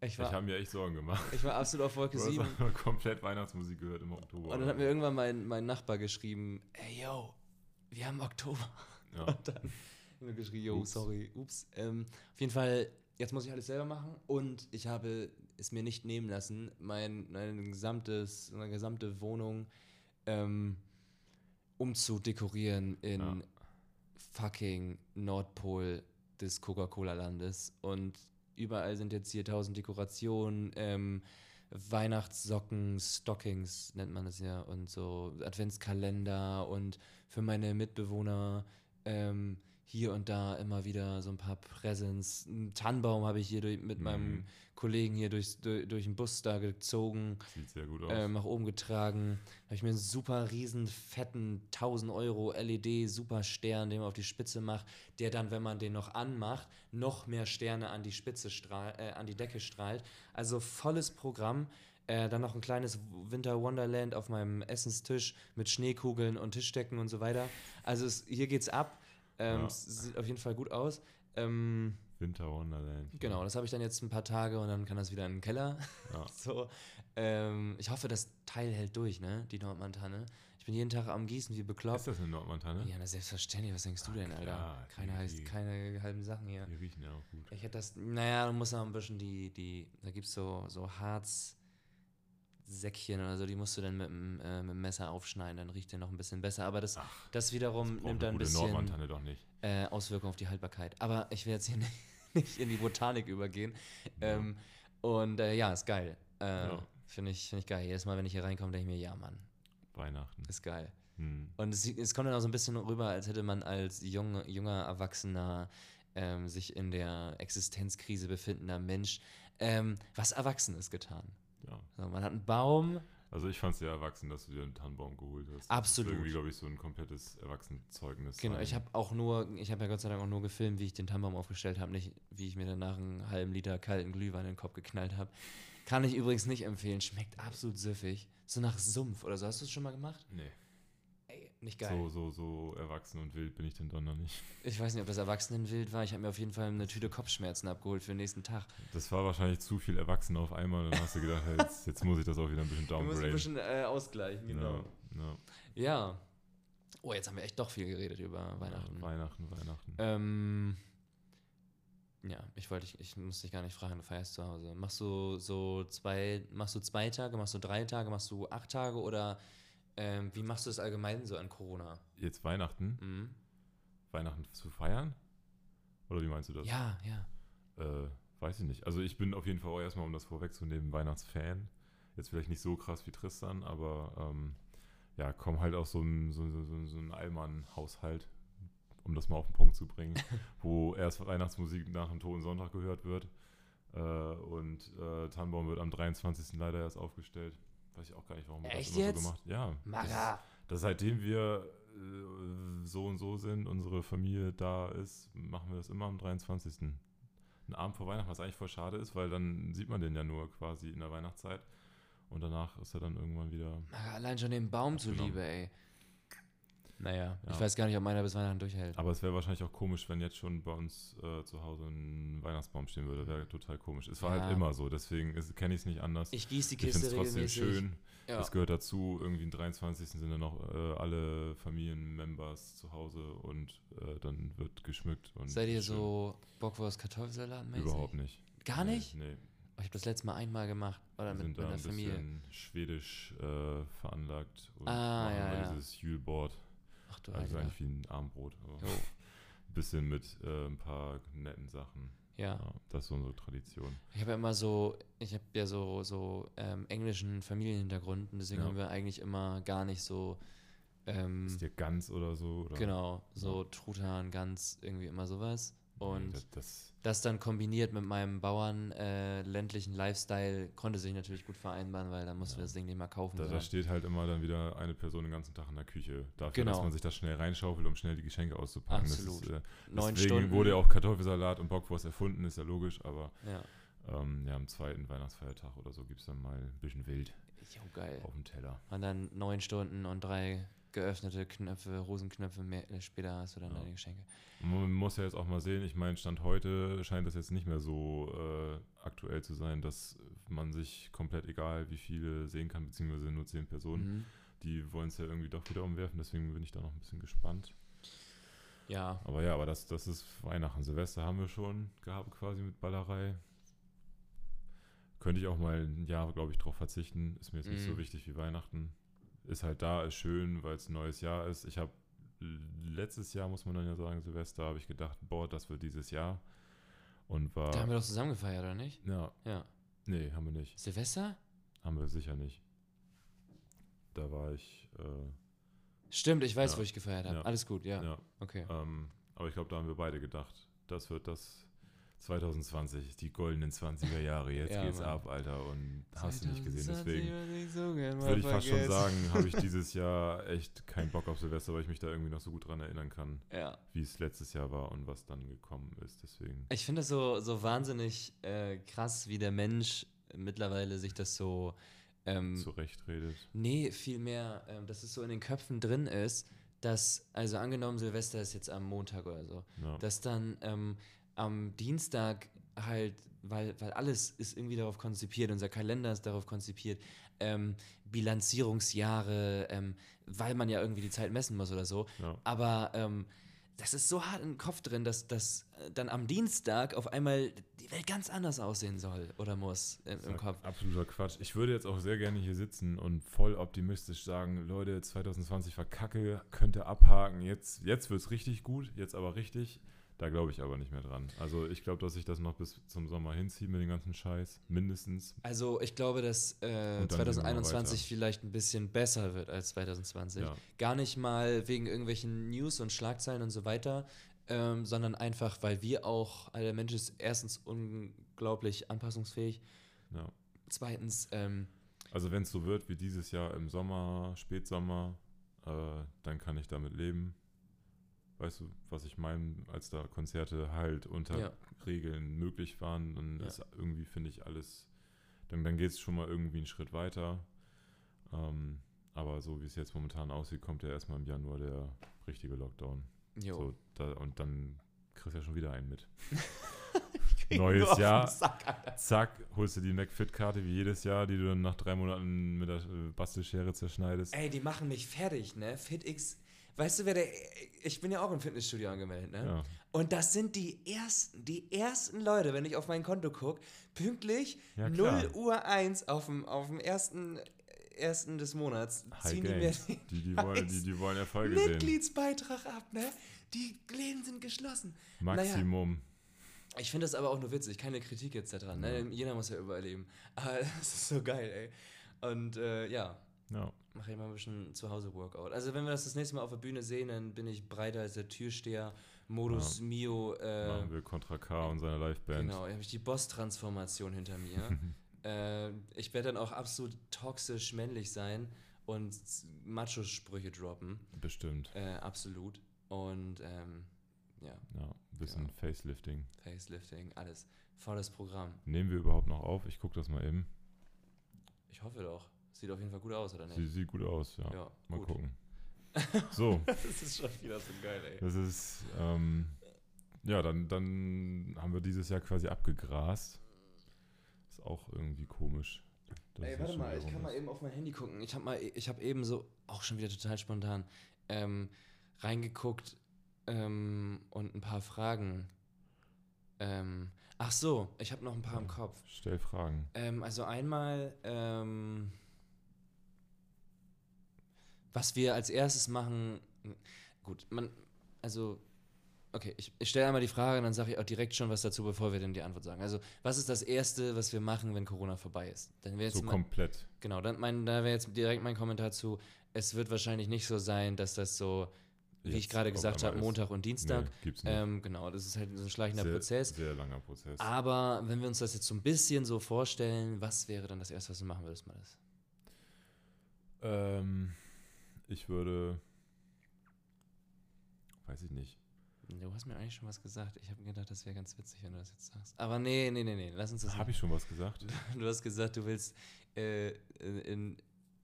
ich ich habe mir echt Sorgen gemacht. ich war absolut auf Wolke Du hast 7. aber komplett Weihnachtsmusik gehört im Oktober. Und dann hat mir irgendwann mein, mein Nachbar geschrieben, ey yo, wir haben Oktober. ja. Und dann haben wir geschrieben, yo, Ups. sorry, ups. Ähm, auf jeden Fall, jetzt muss ich alles selber machen und ich habe es mir nicht nehmen lassen, mein, mein gesamtes, meine gesamte Wohnung ähm, umzudekorieren in Ja. Fucking Nordpol des Coca-Cola-Landes. Und überall sind jetzt hier tausend Dekorationen, ähm, Weihnachtssocken, Stockings nennt man das ja, und so Adventskalender und für meine Mitbewohner ähm, hier und da immer wieder so ein paar Präsents. Einen Tannenbaum habe ich hier durch, mit Mhm. meinem Kollegen hier durchs, durch, durch den Bus da gezogen Sieht sehr gut aus. ähm, nach oben getragen. Da habe ich mir einen super riesen, fetten 1000 Euro LED Super Stern, den man auf die Spitze macht, der dann, wenn man den noch anmacht, noch mehr Sterne an die Spitze strahl, äh, an die Decke strahlt. Also volles Programm. Äh, dann noch ein kleines Winter Wonderland auf meinem Essenstisch mit Schneekugeln und Tischdecken und so weiter. Also es, hier geht's ab. Ähm, Ja. Sieht auf jeden Fall gut aus. Ähm, Winter Wonderland. Genau, das habe ich dann jetzt ein paar Tage und dann kann das wieder in den Keller. Ja. So, ähm, ich hoffe, das Teil hält durch, ne? Die Nordmantanne. Ich bin jeden Tag am Gießen wie bekloppt. Ist das eine Nordmontane? Ja, na selbstverständlich. Was denkst du denn, Alter? klar, keine, heißt, keine halben Sachen hier. Die riechen ja auch gut. Ich hätte das, naja, du musst noch ein bisschen die, die, da gibt es so, so Harzsäckchen oder so, die musst du dann mit dem, äh, mit dem Messer aufschneiden, dann riecht der noch ein bisschen besser. Aber das, Ach, das wiederum Braucht nimmt dann ein bisschen Nordmontane doch nicht. äh, Auswirkungen auf die Haltbarkeit. Aber ich will jetzt hier nicht, nicht in die Botanik übergehen. Ähm, und äh, ja, ist geil. Äh, Ja. Finde ich, find ich geil. Jedes Mal, wenn ich hier reinkomme, denke ich mir, ja, Mann, Weihnachten. ist geil. Hm. Und es, es kommt dann auch so ein bisschen rüber, als hätte man als junge, junger, erwachsener, ähm, sich in der Existenzkrise befindender Mensch ähm, was Erwachsenes getan. Ja. So, man hat einen Baum, Also ich fand es sehr erwachsen, dass du dir einen Tannenbaum geholt hast. Absolut. Das ist irgendwie, glaube ich, so ein komplettes Erwachsenenzeugnis. Genau, sein. ich habe auch nur, ich habe ja Gott sei Dank auch nur gefilmt, wie ich den Tannenbaum aufgestellt habe, nicht wie ich mir danach einen halben Liter kalten Glühwein in den Kopf geknallt habe. Kann ich übrigens nicht empfehlen, schmeckt absolut süffig. So nach Sumpf oder so. Hast du es schon mal gemacht? Nee, nicht geil. so, so, so erwachsen und wild bin ich denn doch noch nicht. Ich weiß nicht, ob das Erwachsenenwild war. Ich habe mir auf jeden Fall eine Tüte Kopfschmerzen abgeholt für den nächsten Tag. Das war wahrscheinlich zu viel Erwachsen auf einmal. Dann hast du gedacht, hey, jetzt, jetzt muss ich das auch wieder ein bisschen Wir müssen ein downgraden. bisschen äh, ausgleichen, genau. Ja, ja. Ja. Oh, jetzt haben wir echt doch viel geredet über Weihnachten. Ja, Weihnachten, Weihnachten. Ähm, ja, ich wollte, ich, ich muss dich gar nicht fragen, du feierst zu Hause. Machst du so zwei, machst du zwei Tage, machst du drei Tage, machst du acht Tage oder ähm, wie machst du es allgemein so an Corona? Jetzt Weihnachten? Mhm. Weihnachten zu feiern? Oder wie meinst du das? Ja, ja. Äh, weiß ich nicht. Also ich bin auf jeden Fall auch erstmal, um das vorwegzunehmen, Weihnachtsfan. Jetzt vielleicht nicht so krass wie Tristan, aber ähm, ja, komm halt aus so einem so, so, so, Allmann-Haushalt, um das mal auf den Punkt zu bringen, wo erst Weihnachtsmusik nach dem Toten Sonntag gehört wird äh, und äh, Tannenbaum wird am 23. leider erst aufgestellt. Weiß ich auch gar nicht, warum wir Echt das immer jetzt? so gemacht Ja. Mara! das seitdem wir äh, so und so sind, unsere Familie da ist, machen wir das immer am 23. Ein Abend vor Weihnachten, was eigentlich voll schade ist, weil dann sieht man den ja nur quasi in der Weihnachtszeit. Und danach ist er dann irgendwann wieder. Mara, allein schon den Baum zuliebe, ey. Naja, ich Ja. weiß gar nicht, ob meiner bis Weihnachten durchhält. Aber es wäre wahrscheinlich auch komisch, wenn jetzt schon bei uns äh, zu Hause ein Weihnachtsbaum stehen würde. Wäre total komisch. Es war Ja. halt immer so, deswegen kenne ich es nicht anders. Ich gieße die Ich finde Kiste es trotzdem regelmäßig. schön. Ja. Es gehört dazu, irgendwie am 23. sind dann noch äh, alle Familienmembers zu Hause und äh, dann wird geschmückt. Und Seid ihr schön. so Bockwurst Kartoffelsalat mäßig? Überhaupt nicht. Gar Nee, nicht? Nee, Oh, ich habe das letzte Mal einmal gemacht. Oder wir mit, sind mit da der ein Familie. bisschen schwedisch äh, veranlagt und Ah, machen ja, ja. dieses Juleboard. Ach du Also eigentlich wie ein Armbrot. Aber Jo. ein bisschen mit äh, ein paar netten Sachen. Ja. Ja, das ist so unsere Tradition. Ich habe ja immer so, ich habe ja so, so ähm, englischen Familienhintergrund und deswegen Ja. haben wir eigentlich immer gar nicht so, ähm, Ist dir Gans oder so? Oder? genau, so Truthahn, Gans, irgendwie immer sowas. Und das, das, das dann kombiniert mit meinem Bauern äh, Lifestyle konnte sich natürlich gut vereinbaren, weil dann mussten wir Ja. das Ding nicht mal kaufen. da, da steht halt immer dann wieder eine Person den ganzen Tag in der Küche. Dafür, Genau. dass man sich das schnell reinschaufelt, um schnell die Geschenke auszupacken. Absolut. Das ist, äh, Neun deswegen Stunden. wurde ja auch Kartoffelsalat und Bockwurst erfunden, ist ja logisch, aber Ja. ähm, ja, am zweiten Weihnachtsfeiertag oder so gibt es dann mal ein bisschen wild Jo, geil. auf dem Teller. Und dann neun Stunden und drei geöffnete Knöpfe, Hosenknöpfe mehr, äh, später hast du dann Ja. deine Geschenke. Man muss ja jetzt auch mal sehen, ich meine, Stand heute scheint das jetzt nicht mehr so äh, aktuell zu sein, dass man sich komplett egal wie viele sehen kann, beziehungsweise nur zehn Personen. Mhm. Die wollen es ja irgendwie doch wieder umwerfen, deswegen bin ich da noch ein bisschen gespannt. Ja, Aber ja, aber das, das ist Weihnachten. Silvester haben wir schon gehabt quasi mit Ballerei. Könnte ich auch mal ein Jahr, glaube ich, drauf verzichten. Ist mir jetzt nicht so Mhm. wichtig wie Weihnachten. Ist halt da, ist schön, weil es ein neues Jahr ist. Ich habe letztes Jahr, muss man dann ja sagen, Silvester, habe ich gedacht, boah, das wird dieses Jahr. Und war. da haben wir doch zusammen gefeiert, oder nicht? ja, Ja. nee, haben wir nicht. Silvester? Haben wir sicher nicht. Da war ich, äh, Stimmt, ich weiß, Ja. wo ich gefeiert habe. Ja. Alles gut, ja. ja. Okay. Ähm, aber ich glaube, da haben wir beide gedacht, das wird das 2020, die goldenen 20er Jahre. Jetzt Ja, geht's Mann. ab, Alter. Und hast du nicht gesehen. 2020 Deswegen würde ich so würde ich fast schon sagen, habe ich dieses Jahr echt keinen Bock auf Silvester, weil ich mich da irgendwie noch so gut dran erinnern kann, Ja. wie es letztes Jahr war und was dann gekommen ist. Deswegen. Ich finde es so, so wahnsinnig äh, krass, wie der Mensch mittlerweile sich das so. Ähm, zurechtredet. Nee, vielmehr, ähm, dass es so in den Köpfen drin ist, dass, also angenommen, Silvester ist jetzt am Montag oder so, Ja. dass dann ähm, am Dienstag halt, weil, weil alles ist irgendwie darauf konzipiert, unser Kalender ist darauf konzipiert, ähm, Bilanzierungsjahre, ähm, weil man ja irgendwie die Zeit messen muss oder so. ja. Aber ähm, das ist so hart im Kopf drin, dass, dass äh, dann am Dienstag auf einmal die Welt ganz anders aussehen soll oder muss im, im Sag, Kopf. Absoluter Quatsch. Ich würde jetzt auch sehr gerne hier sitzen und voll optimistisch sagen, Leute, 2020 war kacke, könnte abhaken. Jetzt, jetzt wird es richtig gut, jetzt aber richtig. Da glaube ich aber nicht mehr dran. Also ich glaube, dass ich das noch bis zum Sommer hinziehe mit dem ganzen Scheiß. Mindestens. Also ich glaube, dass äh, Und dann sehen wir mal 2021 weiter. vielleicht ein bisschen besser wird als 2020. Ja. Gar nicht mal wegen irgendwelchen News und Schlagzeilen und so weiter, ähm, sondern einfach, weil wir auch, also der Mensch ist erstens unglaublich anpassungsfähig, ja. zweitens, ähm, Also wenn es so wird wie dieses Jahr im Sommer, Spätsommer, äh, dann kann ich damit leben. Weißt du, was ich meine, als da Konzerte halt unter Ja. Regeln möglich waren, dann Ja. ist irgendwie, finde ich, alles, dann, dann geht es schon mal irgendwie einen Schritt weiter. Ähm, aber so wie es jetzt momentan aussieht, kommt ja erstmal im Januar der richtige Lockdown. jo. So, da, und dann kriegst du ja schon wieder einen mit. Neues Jahr. Sack. Zack, holst du die McFit-Karte wie jedes Jahr, die du dann nach drei Monaten mit der äh, Bastelschere zerschneidest. Ey, die machen mich fertig, ne? FitX. Weißt du, wer der. Ich bin ja auch im Fitnessstudio angemeldet, ne? Ja. Und das sind die ersten, die ersten Leute, wenn ich auf mein Konto gucke, pünktlich Ja, 0 klar. Uhr 1 auf dem, auf dem ersten, ersten des Monats High ziehen die mir den Die, die, wollen, die, die wollen Erfolge sehen. Mitgliedsbeitrag ab, ne? Die Läden sind geschlossen. Maximum. Ich finde das aber auch nur witzig, keine Kritik jetzt daran, ne? Ja. Jeder muss ja überall leben. Aber das ist so geil, ey. Und äh, ja, Ja. Mache ich mal ein bisschen zu Hause Workout. Also wenn wir das das nächste Mal auf der Bühne sehen, dann bin ich breiter als der Türsteher. Modus Mio. Äh, Machen wir Contra K und seine Liveband. genau, habe ich die Boss-Transformation hinter mir. äh, ich werde dann auch absolut toxisch männlich sein und Macho-Sprüche droppen. Bestimmt. Äh, absolut. Und ähm, ja, Ja, ein bisschen Ja. Facelifting. Facelifting, alles. Volles Programm. Nehmen wir überhaupt noch auf? Ich gucke das mal eben. Ich hoffe doch. Sieht auf jeden Fall gut aus, oder nicht? Sie sieht gut aus, ja. Ja, mal gut. gucken. So, Das ist schon wieder so geil, ey. das ist, ähm, ja, dann, dann haben wir dieses Jahr quasi abgegrast. Ist auch irgendwie komisch. Ey, warte mal, ich kann mal eben auf mein Handy gucken. Ich habe mal, ich habe eben so, auch schon wieder total spontan, ähm, reingeguckt ähm, und ein paar Fragen. Ähm, ach so, ich habe noch ein paar im Kopf. Stell Fragen. Ähm, also einmal, ähm, was wir als erstes machen, gut, man, also, okay, ich, ich stelle einmal die Frage und dann sage ich auch direkt schon was dazu, bevor wir dann die Antwort sagen. Also, was ist das Erste, was wir machen, wenn Corona vorbei ist? Dann jetzt So mal, komplett. genau, dann mein, da wäre jetzt direkt mein Kommentar zu, es wird wahrscheinlich nicht so sein, dass das so, wie ich Jetzt gerade auf gesagt habe. Montag und Dienstag, Nee, gibt's nicht. ähm, genau, das ist halt so ein schleichender sehr, Prozess. Sehr langer Prozess. Aber wenn wir uns das jetzt so ein bisschen so vorstellen, was wäre dann das Erste, was du machen würdest, mal das? Ähm, ich würde. Weiß ich nicht. Du hast mir eigentlich schon was gesagt. Ich habe gedacht, das wäre ganz witzig, wenn du das jetzt sagst. Aber nee, nee, nee, nee. Lass uns das Habe ich schon was gesagt? Du hast gesagt, du willst äh, in,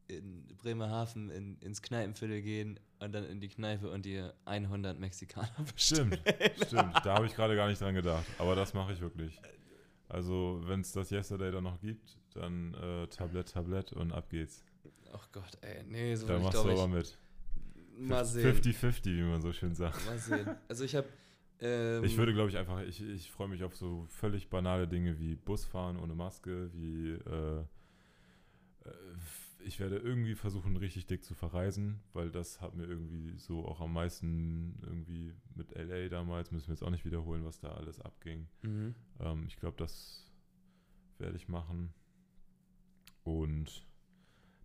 in Bremerhaven in, ins Kneipenviertel gehen und dann in die Kneipe und dir 100 Mexikaner bestellen. Stimmt, stimmt. Da habe ich gerade gar nicht dran gedacht. Aber das mache ich wirklich. Also, wenn es das Yesterday dann noch gibt, dann äh, Tablett, Tablett und ab geht's. Ach Gott, ey. Nee, so Da ich machst du aber mit. Mal sehen. 50-50, wie man so schön sagt. Mal sehen. Also ich habe. Ähm, Ich würde, glaube ich, einfach, ich, ich freue mich auf so völlig banale Dinge wie Busfahren ohne Maske, wie äh, äh, ich werde irgendwie versuchen, richtig dick zu verreisen, weil das hat mir irgendwie so auch am meisten irgendwie mit LA damals, müssen wir jetzt auch nicht wiederholen, was da alles abging. Mhm. Ähm, ich glaube, das werde ich machen. Und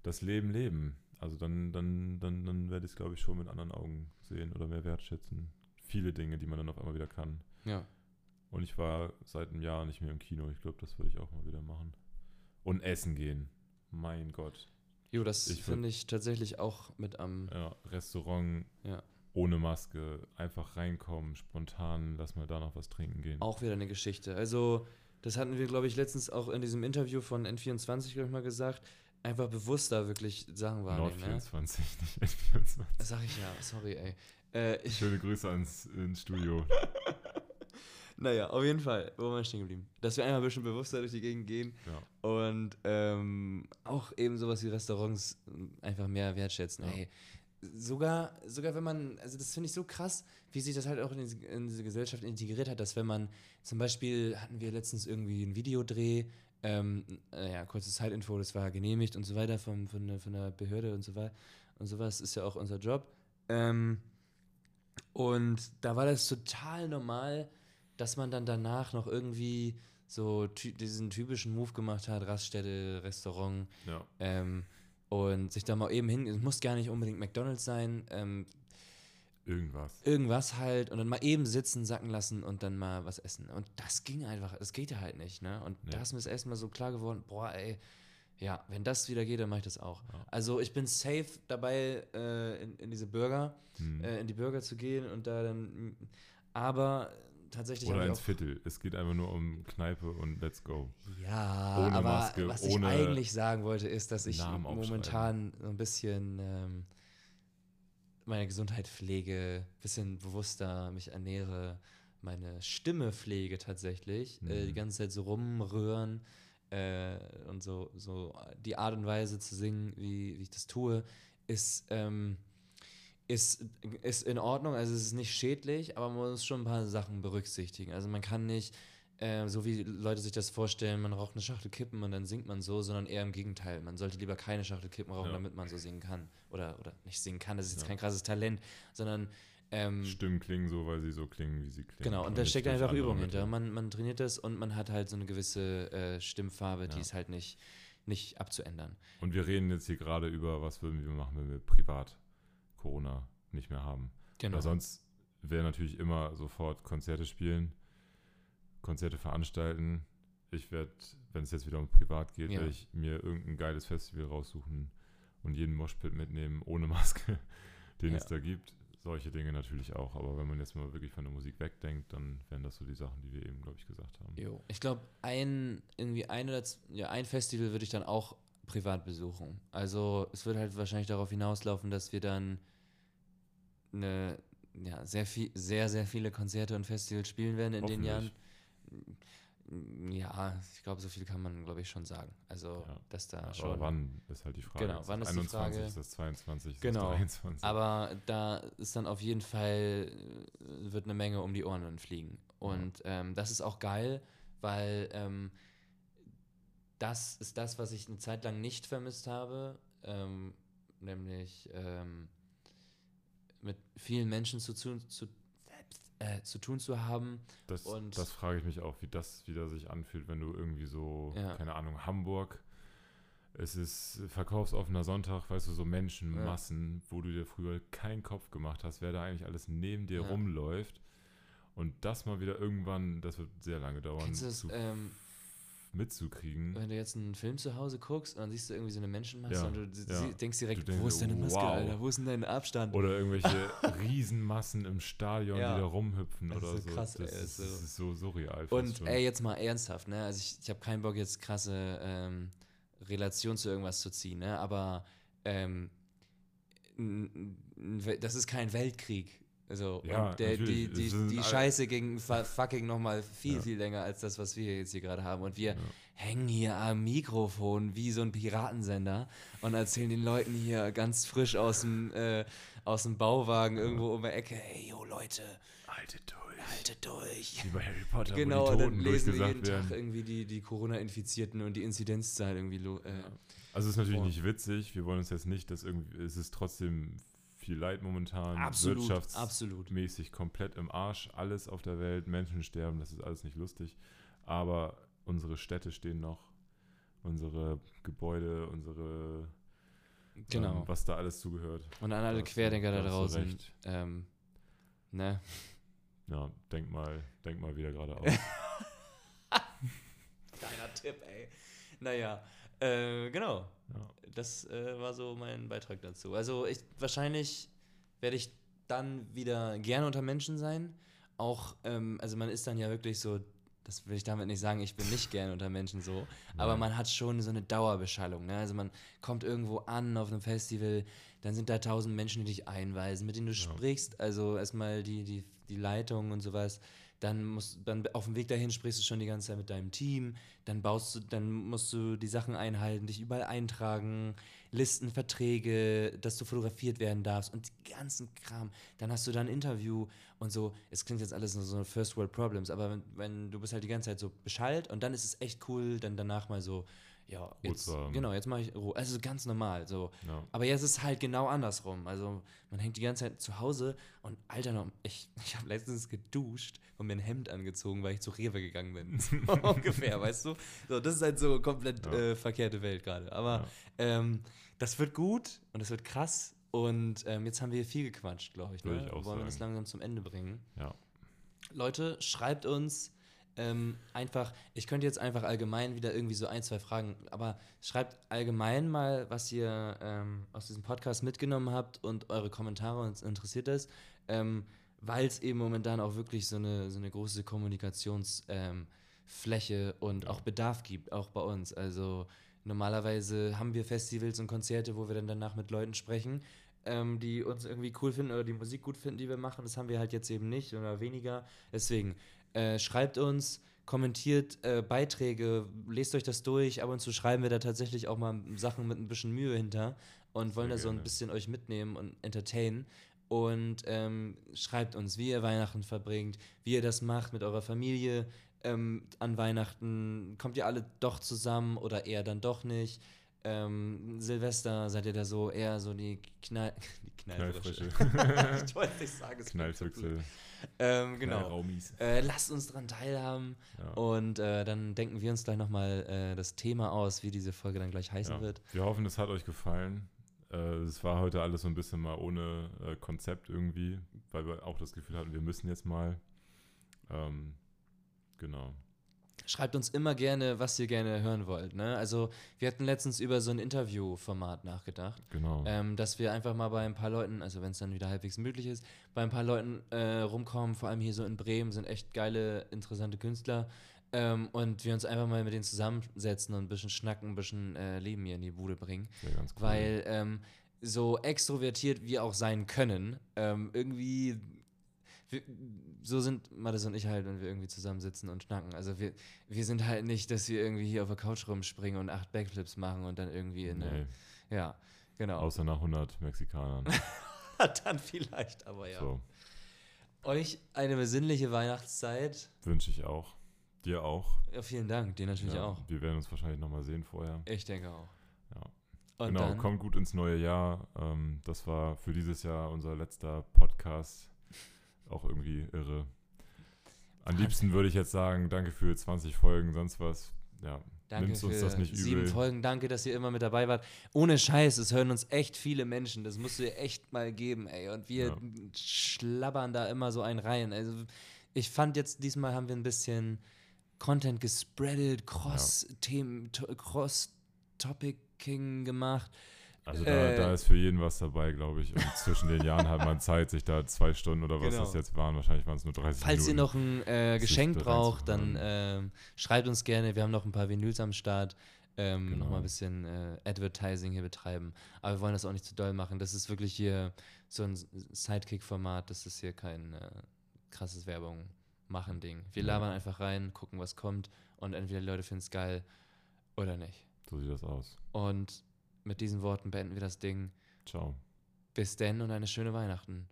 das Leben leben. Also dann, dann, dann, dann werde ich es, glaube ich, schon mit anderen Augen sehen oder mehr wertschätzen. Viele Dinge, die man dann auf einmal wieder kann. Ja. Und ich war seit einem Jahr nicht mehr im Kino. Ich glaube, das würde ich auch mal wieder machen. Und essen gehen. Mein Gott. Jo, das finde ich tatsächlich auch mit am. Ja, Restaurant Ja. ohne Maske. Einfach reinkommen, spontan, lass mal da noch was trinken gehen. Auch wieder eine Geschichte. Also, das hatten wir, glaube ich, letztens auch in diesem Interview von N24, glaube ich, mal gesagt. Einfach bewusster wirklich Sachen wahrnehmen. Nord Ne? 24, nicht N24. Das sag ich ja, sorry, ey. Äh, Schöne Grüße ans ins Studio. naja, auf jeden Fall, wo waren wir stehen geblieben? Dass wir einmal ein bisschen bewusster durch die Gegend gehen Ja. und ähm, auch eben sowas wie Restaurants einfach mehr wertschätzen. Ja. Ey, sogar, sogar wenn man, also das finde ich so krass, wie sich das halt auch in diese, in diese Gesellschaft integriert hat, dass wenn man, zum Beispiel hatten wir letztens irgendwie einen Videodreh, ähm, äh, ja, kurze Zeitinfo, das war genehmigt und so weiter vom, von, der, von der Behörde und so weiter und sowas, ist ja auch unser Job. Ähm, und da war das total normal, dass man dann danach noch irgendwie so ty diesen typischen Move gemacht hat, Raststätte, Restaurant, Ja. ähm, und sich da mal eben hin, es muss gar nicht unbedingt McDonalds sein, ähm, Irgendwas. irgendwas halt und dann mal eben sitzen, sacken lassen und dann mal was essen. Und das ging einfach, das geht ja halt nicht, ne? Und Nee. da ist mir das erstmal so klar geworden, boah, ey, ja, wenn das wieder geht, dann mache ich das auch. Ja. Also ich bin safe dabei, äh, in, in diese Burger, Hm. äh, in die Burger zu gehen und da dann, aber tatsächlich Oder ins Viertel. Es geht einfach nur um Kneipe und let's go. Ja, Ohne aber Maske, was ich eigentlich sagen wollte, ist, dass ich momentan so ein bisschen ähm, meine Gesundheit pflege, ein bisschen bewusster mich ernähre, meine Stimme pflege tatsächlich, äh, die Mhm. ganze Zeit so rumrühren äh, und so, so die Art und Weise zu singen, wie, wie ich das tue, ist, ähm, ist, ist in Ordnung, also es ist nicht schädlich, aber man muss schon ein paar Sachen berücksichtigen. Also man kann nicht, äh, so wie Leute sich das vorstellen, man raucht eine Schachtel Kippen und dann singt man so, sondern eher im Gegenteil. Man sollte lieber keine Schachtel Kippen rauchen, Ja. damit man so singen kann. Oder, oder nicht singen kann, das ist jetzt Ja. kein krasses Talent, sondern ähm, Stimmen klingen so, weil sie so klingen, wie sie klingen. Genau, aber und da steckt einfach Übung hinter. Man, man trainiert das und man hat halt so eine gewisse äh, Stimmfarbe, die Ja. ist halt nicht, nicht abzuändern. Und wir reden jetzt hier gerade über, was würden wir machen, wenn wir privat Corona nicht mehr haben. Genau. Weil sonst wäre natürlich immer sofort Konzerte spielen, Konzerte veranstalten. Ich werde, wenn es jetzt wieder um privat geht, Ja. werde ich mir irgendein geiles Festival raussuchen und jeden Moshpit mitnehmen, ohne Maske, den Ja. es da gibt. Solche Dinge natürlich auch. Aber wenn man jetzt mal wirklich von der Musik wegdenkt, dann wären das so die Sachen, die wir eben, glaube ich, gesagt haben. Jo. Ich glaube, ein, irgendwie ein oder ja, ein Festival würde ich dann auch privat besuchen. Also es wird halt wahrscheinlich darauf hinauslaufen, dass wir dann eine, ja, sehr, viel, sehr, sehr viele Konzerte und Festivals spielen werden in den Jahren. Ja, ich glaube, so viel kann man, glaube ich, schon sagen. Also, ja. dass da ja, schon. Aber wann ist halt die Frage. Genau, wann ist 21, die Frage? Ist das 22? Ist genau. das 23? Aber da ist dann auf jeden Fall, äh, wird eine Menge um die Ohren dann fliegen. Und ja. ähm, das ist auch geil, weil ähm, das ist das, was ich eine Zeit lang nicht vermisst habe. Ähm, nämlich ähm, mit vielen Menschen zu, zu, zu äh, zu tun zu haben. Das, und das frage ich mich auch, wie das wieder sich anfühlt, wenn du irgendwie so, Ja. keine Ahnung, Hamburg, es ist verkaufsoffener Sonntag, weißt du, so Menschenmassen, wo du dir früher keinen Kopf gemacht hast, wer da eigentlich alles neben dir Ja. rumläuft. Und das mal wieder irgendwann, das wird sehr lange dauern, das, zu, ähm, mitzukriegen. wenn du jetzt einen Film zu Hause guckst und dann siehst du irgendwie so eine Menschenmasse Ja, und du ja. denkst direkt, Du denkst wo ist deine Maske, wow. Alter? Wo ist denn dein Abstand? Oder irgendwelche Riesenmassen im Stadion, Ja. die da rumhüpfen Das ist oder so krass, das, ey, ist, so. ist so surreal. Und schon. ey, jetzt mal ernsthaft, ne? Also ich, ich habe keinen Bock, jetzt krasse ähm, Relation zu irgendwas zu ziehen, ne? Aber ähm, das ist kein Weltkrieg. Also, Ja, und der, die, die, die Scheiße ging fucking nochmal viel, Ja. viel länger als das, was wir jetzt hier gerade haben. Und wir Ja. hängen hier am Mikrofon wie so ein Piratensender und erzählen den Leuten hier ganz frisch aus dem, äh, aus dem Bauwagen irgendwo um die Ecke, hey, yo Leute, Halte durch. haltet durch. Wie bei Harry Potter, Genau, wo und die dann Toten lesen wir jeden werden. Tag irgendwie die, die Corona-Infizierten und die Inzidenzzahl irgendwie. Äh, Also es ist natürlich Oh. nicht witzig. Wir wollen uns jetzt nicht, dass irgendwie, es ist trotzdem viel Leid momentan. absolut, Wirtschaftsmäßig absolut. komplett im Arsch. Alles auf der Welt. Menschen sterben. Das ist alles nicht lustig. Aber unsere Städte stehen noch. Unsere Gebäude, unsere, Genau. ähm, was da alles zugehört. und an alle Querdenker da draußen. recht. Ähm, ne? Ja, denk mal, denk mal wieder gerade auf. Deiner Tipp, ey. Naja, äh, genau. ja. Das äh, war so mein Beitrag dazu. Also ich wahrscheinlich werde ich dann wieder gerne unter Menschen sein. Auch, ähm, also man ist dann ja wirklich so, das will ich damit nicht sagen, ich bin nicht gerne unter Menschen so, aber Nein. man hat schon so eine Dauerbeschallung. Ne? Also man kommt irgendwo an auf einem Festival, dann sind da tausend Menschen, die dich einweisen, mit denen du Ja. sprichst. Also erstmal die, die, die Leitung und sowas. Dann musst dann auf dem Weg dahin sprichst du schon die ganze Zeit mit deinem Team. Dann baust du, dann musst du die Sachen einhalten, dich überall eintragen, Listen, Verträge, dass du fotografiert werden darfst und die ganzen Kram. Dann hast du da ein Interview und so. Es klingt jetzt alles nur so First World Problems, aber wenn, wenn du bist halt die ganze Zeit so beschallt und dann ist es echt cool, dann danach mal so, ja, jetzt, haben. genau, jetzt mache ich Ruhe. Also ganz normal, so. Ja. Aber jetzt ist es halt genau andersrum. Also man hängt die ganze Zeit zu Hause und Alter, noch, ich, ich habe letztens geduscht und mir ein Hemd angezogen, weil ich zu Rewe gegangen bin. So ungefähr, weißt du? So, das ist halt so komplett Ja. äh, verkehrte Welt gerade. Aber ähm, das wird gut und das wird krass. Und ähm, jetzt haben wir viel gequatscht, glaube ich. Ne? ich Wollen wir das sagen. langsam zum Ende bringen? ja. Leute, schreibt uns ähm, einfach, ich könnte jetzt einfach allgemein wieder irgendwie so ein, zwei Fragen, aber schreibt allgemein mal, was ihr ähm, aus diesem Podcast mitgenommen habt und eure Kommentare uns interessiert ist, ähm, weil es eben momentan auch wirklich so eine, so eine große Kommunikationsfläche ähm, und auch Bedarf gibt, auch bei uns. Also normalerweise haben wir Festivals und Konzerte, wo wir dann danach mit Leuten sprechen, ähm, die uns irgendwie cool finden oder die Musik gut finden, die wir machen. Das haben wir halt jetzt eben nicht oder weniger. Deswegen äh, schreibt uns, kommentiert äh, Beiträge, lest euch das durch. Ab und zu schreiben wir da tatsächlich auch mal Sachen mit ein bisschen Mühe hinter und wollen Sehr da so ein bisschen euch mitnehmen und entertainen. Und ähm, schreibt uns, wie ihr Weihnachten verbringt, wie ihr das macht mit eurer Familie. Ähm, an Weihnachten kommt ihr alle doch zusammen oder eher dann doch nicht. Ähm, Silvester seid ihr da so eher so die Knall die Knallfrische. Ich wollte nicht sagen, es. Knallfüchse. Ähm, genau. Äh, lasst uns dran teilhaben Ja. und äh, dann denken wir uns gleich nochmal äh, das Thema aus, wie diese Folge dann gleich heißen Ja. wird. Wir hoffen, es hat euch gefallen. Äh, Es war heute alles so ein bisschen mal ohne äh, Konzept irgendwie, weil wir auch das Gefühl hatten, wir müssen jetzt mal. Ähm, genau. Schreibt uns immer gerne, was ihr gerne hören wollt. Ne? Also wir hatten letztens über so ein Interviewformat nachgedacht, Genau. ähm, dass wir einfach mal bei ein paar Leuten, also wenn es dann wieder halbwegs möglich ist, bei ein paar Leuten äh, rumkommen, vor allem hier so in Bremen sind echt geile, interessante Künstler ähm, und wir uns einfach mal mit denen zusammensetzen und ein bisschen schnacken, ein bisschen äh, Leben hier in die Bude bringen. Wäre ganz cool. Weil ähm, so extrovertiert wir auch sein können, ähm, irgendwie wir, so sind Mattes und ich halt, wenn wir irgendwie zusammensitzen und schnacken. Also wir, wir sind halt nicht, dass wir irgendwie hier auf der Couch rumspringen und acht Backflips machen und dann irgendwie in Nee, eine, ja, genau. außer nach 100 Mexikanern. dann vielleicht, aber ja. So, Euch eine besinnliche Weihnachtszeit. wünsche ich auch. Dir auch. Ja, vielen Dank, dir natürlich Ja, auch. Wir werden uns wahrscheinlich nochmal sehen vorher. Ich denke auch. Ja. Und genau, dann, kommt gut ins neue Jahr. Ähm, das war für dieses Jahr unser letzter Podcast. Auch irgendwie irre. Am liebsten würde ich jetzt sagen, danke für 20 Folgen, sonst was. Ja, danke nimmst uns das nicht sieben übel. Folgen. Danke, dass ihr immer mit dabei wart. Ohne Scheiß, es hören uns echt viele Menschen. Das musst du dir echt mal geben, ey. Und wir Ja. schlabbern da immer so einen rein. Also ich fand jetzt, diesmal haben wir ein bisschen Content gespreadet, Cross-Themen, to- Cross-Topicking gemacht. Also da, Äh, da ist für jeden was dabei, glaube ich. Und zwischen den Jahren hat man Zeit, sich da zwei Stunden oder was Genau. das jetzt waren, wahrscheinlich waren es nur 30 Falls ihr Minuten. noch ein äh, Geschenk braucht, dann ähm, schreibt uns gerne. Wir haben noch ein paar Vinyls am Start. Ähm, Genau. Nochmal ein bisschen äh, Advertising hier betreiben. Aber wir wollen das auch nicht zu doll machen. Das ist wirklich hier so ein Sidekick-Format. Das ist hier kein äh, krasses Werbung-Machen-Ding. Wir Ja. labern einfach rein, gucken, was kommt. Und entweder die Leute finden es geil oder nicht. So sieht das aus. Und mit diesen Worten beenden wir das Ding. Ciao. Bis denn und eine schöne Weihnachten.